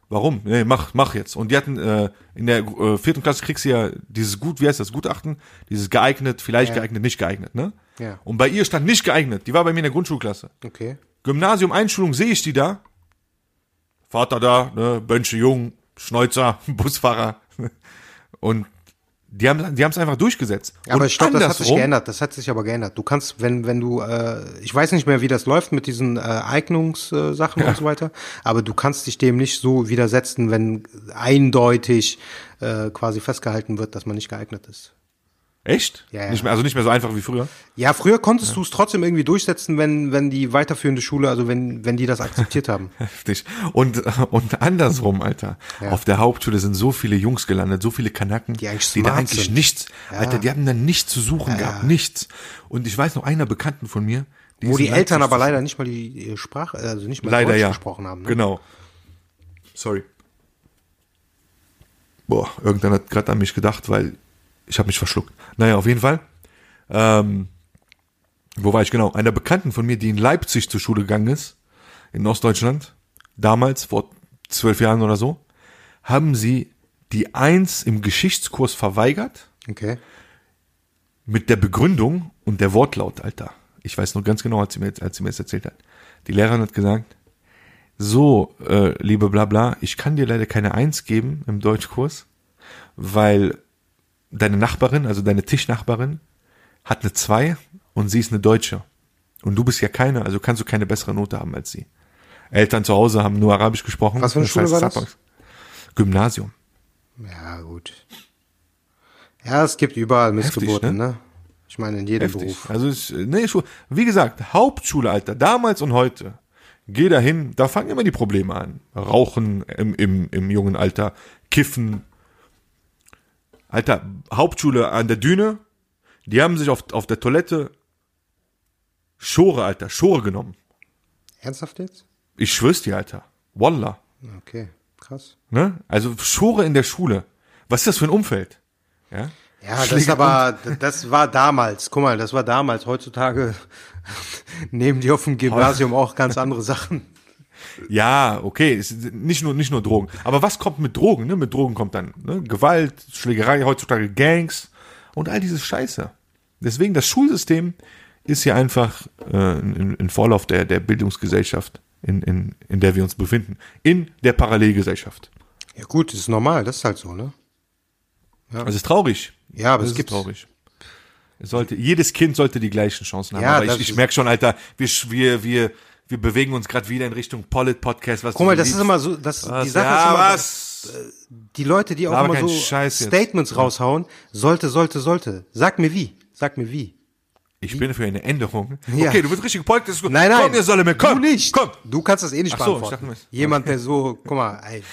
S2: Warum? Nee, mach, mach jetzt. Und die hatten, äh, in der äh, vierten Klasse kriegst du ja dieses Gut, wie heißt das, Gutachten? Dieses geeignet, vielleicht
S1: Ja.
S2: geeignet, nicht geeignet, ne?
S1: Ja.
S2: Und bei ihr stand nicht geeignet. Die war bei mir in der Grundschulklasse.
S1: Okay.
S2: Gymnasium, Einschulung, sehe ich die da. Vater da, ne, Bönsche Jung, Schneuzer, Busfahrer. Und die haben die haben es einfach durchgesetzt.
S1: Aber
S2: und
S1: ich glaube, das hat sich geändert. Das hat sich aber geändert. Du kannst, wenn, wenn du, äh, ich weiß nicht mehr, wie das läuft mit diesen äh, Eignungssachen und so weiter, aber du kannst dich dem nicht so widersetzen, wenn eindeutig äh, quasi festgehalten wird, dass man nicht geeignet ist.
S2: Echt?
S1: Ja, ja.
S2: Nicht mehr, also nicht mehr so einfach wie früher.
S1: Ja, früher konntest du es trotzdem irgendwie durchsetzen, wenn, wenn die weiterführende Schule, also wenn, wenn die das akzeptiert haben.
S2: Heftig. Und, und andersrum, Alter.
S1: Ja.
S2: Auf der Hauptschule sind so viele Jungs gelandet, so viele Kanaken,
S1: Die eigentlich
S2: die da eigentlich
S1: sind.
S2: nichts, Alter, die haben da nichts zu suchen gehabt, nichts. Und ich weiß noch einer Bekannten von mir,
S1: Wo
S2: ist
S1: die Eltern aber leider nicht mal die Sprache, also nicht mal
S2: leider
S1: Deutsch
S2: ja.
S1: gesprochen haben. Ne?
S2: Genau. Sorry. Boah, irgendwann hat gerade an mich gedacht, weil ich habe mich verschluckt. Naja, auf jeden Fall. Ähm, wo war ich genau? Einer Bekannten von mir, die in Leipzig zur Schule gegangen ist, in Ostdeutschland, damals, vor zwölf Jahren oder so, haben sie die Eins im Geschichtskurs verweigert
S1: Okay.
S2: mit der Begründung und der Wortlaut, Alter. Ich weiß noch ganz genau, als sie mir, als sie mir das erzählt hat. Die Lehrerin hat gesagt, so, äh, liebe Blabla, ich kann dir leider keine Eins geben im Deutschkurs, weil deine Nachbarin, also deine Tischnachbarin, hat eine Zwei und sie ist eine Deutsche. Und du bist ja keine, also kannst du keine bessere Note haben als sie. Eltern zu Hause haben nur Arabisch gesprochen.
S1: Was für eine Schule war das?
S2: Gymnasium.
S1: Ja, gut. Ja, es gibt überall Missgeburten,
S2: ne?
S1: ne? Ich meine, in jedem
S2: Heftig.
S1: Beruf.
S2: Also ich, nee, wie gesagt, Hauptschule, Alter, damals und heute. Geh dahin, da fangen immer die Probleme an. Rauchen im, im, im jungen Alter, Kiffen. Alter, Hauptschule an der Düne, die haben sich auf, auf der Toilette Schore, Alter, Schore genommen.
S1: Ernsthaft jetzt?
S2: Ich schwör's dir, Alter. Wallah.
S1: Okay, krass.
S2: Ne? Also Schore in der Schule. Was ist das für ein Umfeld? Ja?
S1: Ja, das ist aber, das war damals. Guck mal, das war damals. Heutzutage nehmen die auf dem Gymnasium auch ganz andere Sachen.
S2: Ja, okay, ist nicht nur nicht nur Drogen. Aber was kommt mit Drogen? Ne? Mit Drogen kommt dann ne? Gewalt, Schlägerei, heutzutage Gangs und all diese Scheiße. Deswegen das Schulsystem ist hier einfach äh, ein, ein Vorlauf der der Bildungsgesellschaft, in, in, in der wir uns befinden, in der Parallelgesellschaft.
S1: Ja gut, das ist normal, das ist halt so, ne?
S2: Also es ist traurig.
S1: Ja, aber
S2: das
S1: es
S2: ist
S1: gibt's.
S2: traurig. Es sollte, jedes Kind sollte die gleichen Chancen haben.
S1: Ja,
S2: aber ich, ich merke schon, Alter, wir, wir, wir, wir bewegen uns gerade wieder in Richtung Polit-Podcast. Was
S1: Guck mal,
S2: du
S1: das ist
S2: liebst.
S1: immer so, das,
S2: Was?
S1: die Sache
S2: ja,
S1: ist immer,
S2: was?
S1: die Leute, die auch
S2: Laber
S1: immer so
S2: Scheiß jetzt.
S1: Statements raushauen, sollte, sollte, sollte. Sag mir wie. Sag mir wie.
S2: Ich bin für eine Änderung.
S1: Ja.
S2: Okay, du bist richtig Podcast. ist gut.
S1: Nein, nein.
S2: Komm, ihr solle mir, komm.
S1: Du nicht.
S2: Komm.
S1: Du kannst das eh nicht
S2: Ach so,
S1: beantworten.
S2: ich dachte,
S1: Jemand, der so, guck mal, ey,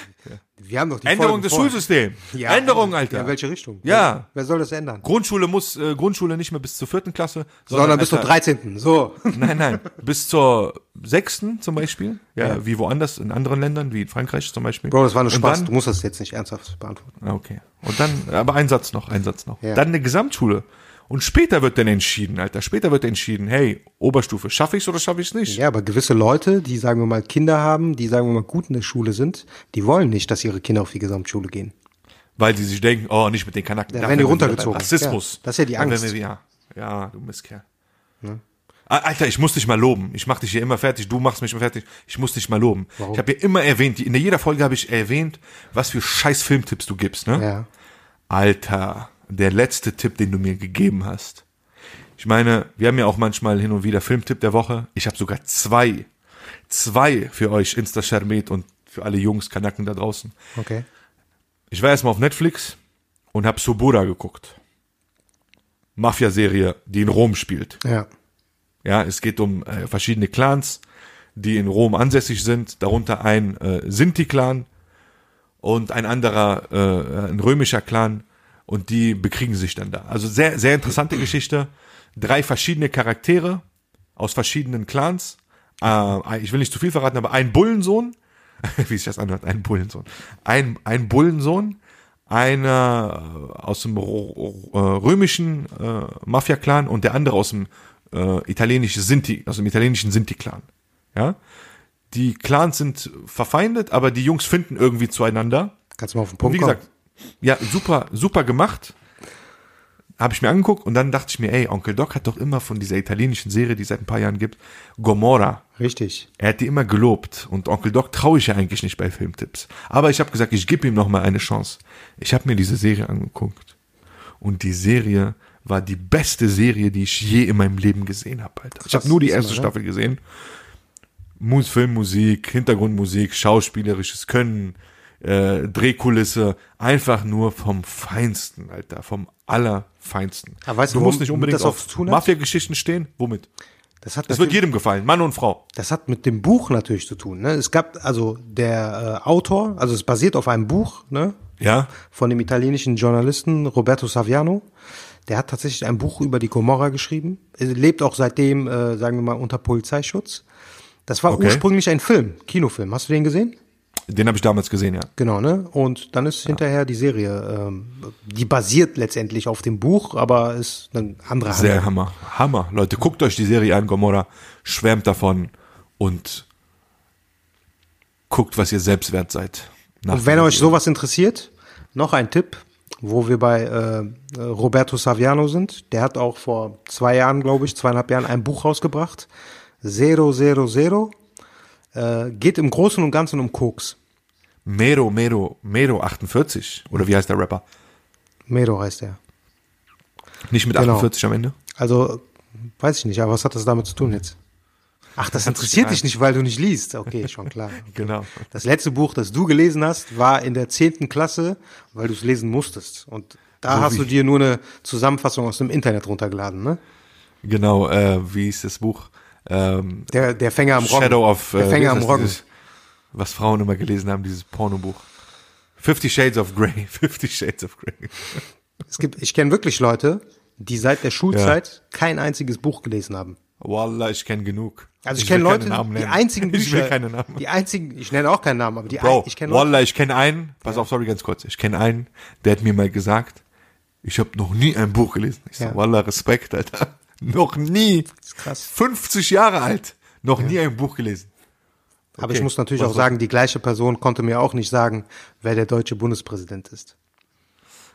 S1: wir haben doch die
S2: Änderung
S1: Folgen
S2: des. Schulsystems.
S1: Ja,
S2: Änderung, Alter.
S1: Ja, in welche Richtung?
S2: Ja.
S1: Wer, wer soll das ändern?
S2: Grundschule muss, äh, Grundschule nicht mehr bis zur vierten Klasse,
S1: Sondern bis zum
S2: Alter,
S1: 13. So.
S2: Nein, nein, bis zur sechsten zum Beispiel. Ja, wie woanders in anderen Ländern, wie in Frankreich zum Beispiel.
S1: Bro, das war nur Spaß.
S2: dann-
S1: Du musst das jetzt nicht ernsthaft beantworten.
S2: Ah, Okay. Und dann, aber ein Satz noch, ein Satz noch.
S1: Ja.
S2: Dann eine Gesamtschule. Und später wird dann entschieden, Alter. Später wird entschieden, hey, Oberstufe, schaffe ich's oder schaffe ich's nicht?
S1: Ja, aber gewisse Leute, die sagen wir mal Kinder haben, die sagen wir mal gut in der Schule sind, die wollen nicht, dass ihre Kinder auf die Gesamtschule gehen.
S2: Weil die sich denken, oh, nicht mit den Kanaken.
S1: Ja,
S2: Da
S1: werden die runtergezogen.
S2: Rassismus.
S1: Ja, das ist ja die Angst.
S2: Wir, ja, ja, du Mistkerl. Ah, Alter, ich muss dich mal loben. Ich mach dich hier immer fertig. Du machst mich immer fertig. Ich muss dich mal loben. Ich habe hier immer erwähnt, in jeder Folge habe ich erwähnt, was für scheiß Filmtipps du gibst, ne?
S1: Ja.
S2: Alter, der letzte Tipp, den du mir gegeben hast. Ich meine, wir haben ja auch manchmal hin und wieder Filmtipp der Woche. Ich habe sogar zwei, zwei für euch, Insta Shermet und für alle Jungs, Kanaken da draußen.
S1: Okay.
S2: Ich war erstmal auf Netflix und habe Subura geguckt. Mafia-Serie, die in Rom spielt.
S1: Ja.
S2: Ja, es geht um äh, verschiedene Clans, die in Rom ansässig sind, darunter ein äh, Sinti-Clan. und ein anderer, äh, ein römischer Clan und die bekriegen sich dann da. Also sehr, sehr interessante Geschichte. Drei verschiedene Charaktere aus verschiedenen Clans. Äh, ich will nicht zu viel verraten, aber ein Bullensohn, wie sich das anhört, ein Bullensohn. Ein, ein Bullensohn, einer äh, aus dem äh, römischen äh, Mafia-Clan und der andere aus dem äh, italienischen Sinti, aus dem italienischen Sinti-Clan. Ja? Die Clans sind verfeindet, aber die Jungs finden irgendwie zueinander.
S1: Kannst du mal auf den
S2: Und
S1: Punkt
S2: wie
S1: kommen?
S2: gesagt, ja, super, super gemacht. Habe ich mir angeguckt und dann dachte ich mir, ey, Onkel Doc hat doch immer von dieser italienischen Serie, die es seit ein paar Jahren gibt, Gomorra.
S1: Richtig.
S2: Er hat die immer gelobt und Onkel Doc traue ich ja eigentlich nicht bei Filmtipps. Aber ich habe gesagt, ich gebe ihm noch mal eine Chance. Ich habe mir diese Serie angeguckt und die Serie war die beste Serie, die ich je in meinem Leben gesehen habe, Alter. Ich habe nur die erste
S1: ne?
S2: Staffel gesehen. Mus Filmmusik, Hintergrundmusik, schauspielerisches Können, äh, Drehkulisse, einfach nur vom Feinsten, Alter, vom allerfeinsten.
S1: Aber weißt
S2: du
S1: du,
S2: musst nicht unbedingt auf? Mafia-Geschichten stehen. Womit?
S1: Das hat,
S2: Das wird jedem gefallen, Mann und Frau.
S1: das hat mit dem Buch natürlich zu tun. Ne? Es gab also der äh, Autor, also es basiert auf einem Buch, ne?
S2: Ja,
S1: von dem italienischen Journalisten Roberto Saviano. Der hat tatsächlich ein Buch über die Gomorra geschrieben. Er lebt auch seitdem, äh, sagen wir mal, unter Polizeischutz. Das war
S2: Okay.
S1: ursprünglich ein Film, Kinofilm. Hast du den gesehen?
S2: Den habe ich damals gesehen, ja.
S1: Genau, ne? Und dann ist hinterher die Serie, ähm, die basiert letztendlich auf dem Buch, aber ist ein anderer
S2: Sehr Hammer. Hammer. Leute, guckt euch die Serie an, Gomorra, schwärmt davon und guckt, was ihr selbst wert seid.
S1: Und wenn euch sowas interessiert, noch ein Tipp, wo wir bei äh, Roberto Saviano sind. Der hat auch vor zwei Jahren, glaube ich, zweieinhalb Jahren ein Buch rausgebracht. Zero, Zero, Zero. Äh, geht im Großen und Ganzen um Koks.
S2: Mero, Mero, Mero 48. Oder wie heißt der Rapper?
S1: Mero heißt er.
S2: Nicht mit
S1: Genau.
S2: 48 am Ende?
S1: Also, weiß ich nicht, aber was hat das damit zu tun jetzt? Ach, das interessiert dich nicht, weil du nicht liest. Okay, schon klar.
S2: Genau.
S1: Das letzte Buch, das du gelesen hast, war in der zehnten Klasse, weil du es lesen musstest. Und da
S2: So
S1: hast du dir nur eine Zusammenfassung aus dem Internet runtergeladen, ne?
S2: Genau, äh, wie ist das Buch? Ähm,
S1: Der, der Fänger am Roggen.
S2: Shadow of,
S1: der
S2: äh,
S1: Fänger am Roggen.
S2: dieses, was Frauen immer gelesen haben, dieses Pornobuch. Fifty Shades of Grey. Fifty Shades of Grey.
S1: Es gibt, ich kenne wirklich Leute, die seit der Schulzeit kein einziges Buch gelesen haben.
S2: Wallah, ich kenne genug.
S1: Also ich,
S2: will
S1: kenne Leute, die einzigen Bücher,
S2: Ich will keine Namen.
S1: die einzigen, ich nenne auch keinen Namen, aber die
S2: Bro,
S1: ein, ich kenne Leute,
S2: Wallah, ich kenne einen, pass auf, sorry, ganz kurz. Ich kenne einen, der hat mir mal gesagt, ich habe noch nie ein Buch gelesen. Ich so,
S1: Ja.
S2: Wallah, Respekt, Alter. Noch nie.
S1: krass.
S2: 50 Jahre alt. Noch nie ein Buch gelesen.
S1: aber
S2: Okay,
S1: ich muss natürlich
S2: was
S1: auch
S2: soll-
S1: sagen, die gleiche Person konnte mir auch nicht sagen, wer der deutsche Bundespräsident ist.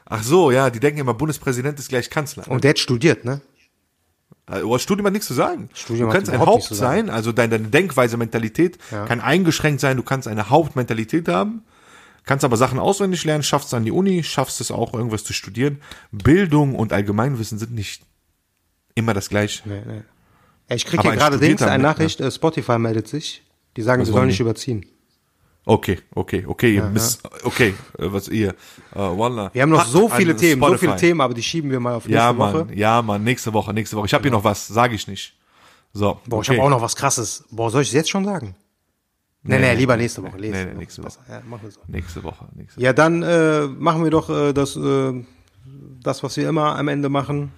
S2: Ach so, ja, die denken immer, Bundespräsident ist gleich Kanzler.
S1: Und der hat studiert, ne?
S2: Also, Studium hat nichts zu sagen.
S1: Studium
S2: du kannst ein Haupt sein, also deine, deine Denkweise, Mentalität
S1: Ja.
S2: kann eingeschränkt sein, du kannst eine Hauptmentalität haben, kannst aber Sachen auswendig lernen, schaffst an die Uni, schaffst es auch, irgendwas zu studieren. Bildung und Allgemeinwissen sind nicht immer das gleiche.
S1: Nee, nee. Ich krieg
S2: Aber
S1: hier gerade Dings, eine Nachricht, äh, Spotify meldet sich. Die sagen,
S2: Was
S1: sie sollen nicht überziehen.
S2: Okay, okay, okay, ihr miss, okay, äh, was ihr, äh, Wallah.
S1: Wir haben noch
S2: Hack
S1: so viele Themen, so
S2: Spotify.
S1: viele Themen, aber die schieben wir mal auf nächste
S2: Ja,
S1: Woche.
S2: Mann, ja, Mann, nächste Woche, nächste Woche. Ich habe hier noch was, sage ich nicht. So.
S1: Boah, ich
S2: okay.
S1: habe auch noch was krasses. Boah, soll ich es jetzt schon sagen? Nee, nee, lieber nächste Woche. Nächste,
S2: Nee, nee,
S1: Woche
S2: nächste
S1: besser. Ja, machen wir so.
S2: Nächste Woche, nächste
S1: Ja, dann äh, machen wir doch äh, das, äh, das, was wir immer am Ende machen.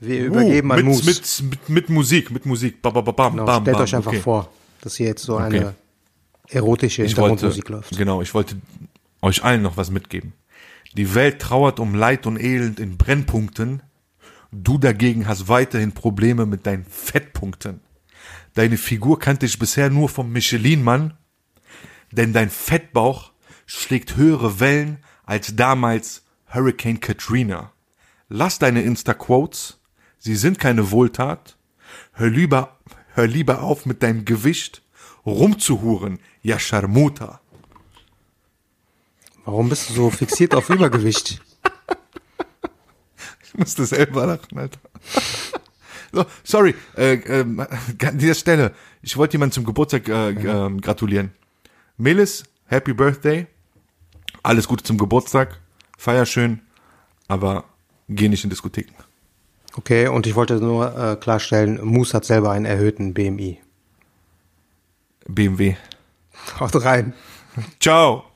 S1: Wir übergeben an
S2: Uh, mit,
S1: Moose.
S2: mit, mit, mit Musik, mit Musik. Bam, bam, bam,
S1: genau,
S2: bam,
S1: stellt
S2: bam.
S1: euch einfach
S2: okay.
S1: vor, dass hier jetzt so
S2: Okay.
S1: eine erotische
S2: Ich wollte,
S1: Hintergrundmusik läuft.
S2: genau, ich wollte euch allen noch was mitgeben. Die Welt trauert um Leid und Elend in Brennpunkten. Du dagegen hast weiterhin Probleme mit deinen Fettpunkten. Deine Figur kannte ich bisher nur vom Michelin-Mann, denn dein Fettbauch schlägt höhere Wellen als damals Hurricane Katrina. Lass deine Insta-Quotes, sie sind keine Wohltat. Hör lieber, hör lieber auf mit deinem Gewicht rumzuhuren, ja Scharmuta.
S1: Warum bist du so fixiert auf Übergewicht?
S2: Ich musste selber lachen, Alter. So, sorry, äh, ähm, an dieser Stelle, ich wollte jemandem zum Geburtstag äh, ähm, gratulieren. Melis, Happy Birthday. Alles Gute zum Geburtstag. Feier schön, aber geh nicht in Diskotheken.
S1: Okay, und ich wollte nur äh, klarstellen, Moose hat selber einen erhöhten BMI.
S2: BMW.
S1: Haut rein.
S2: Ciao.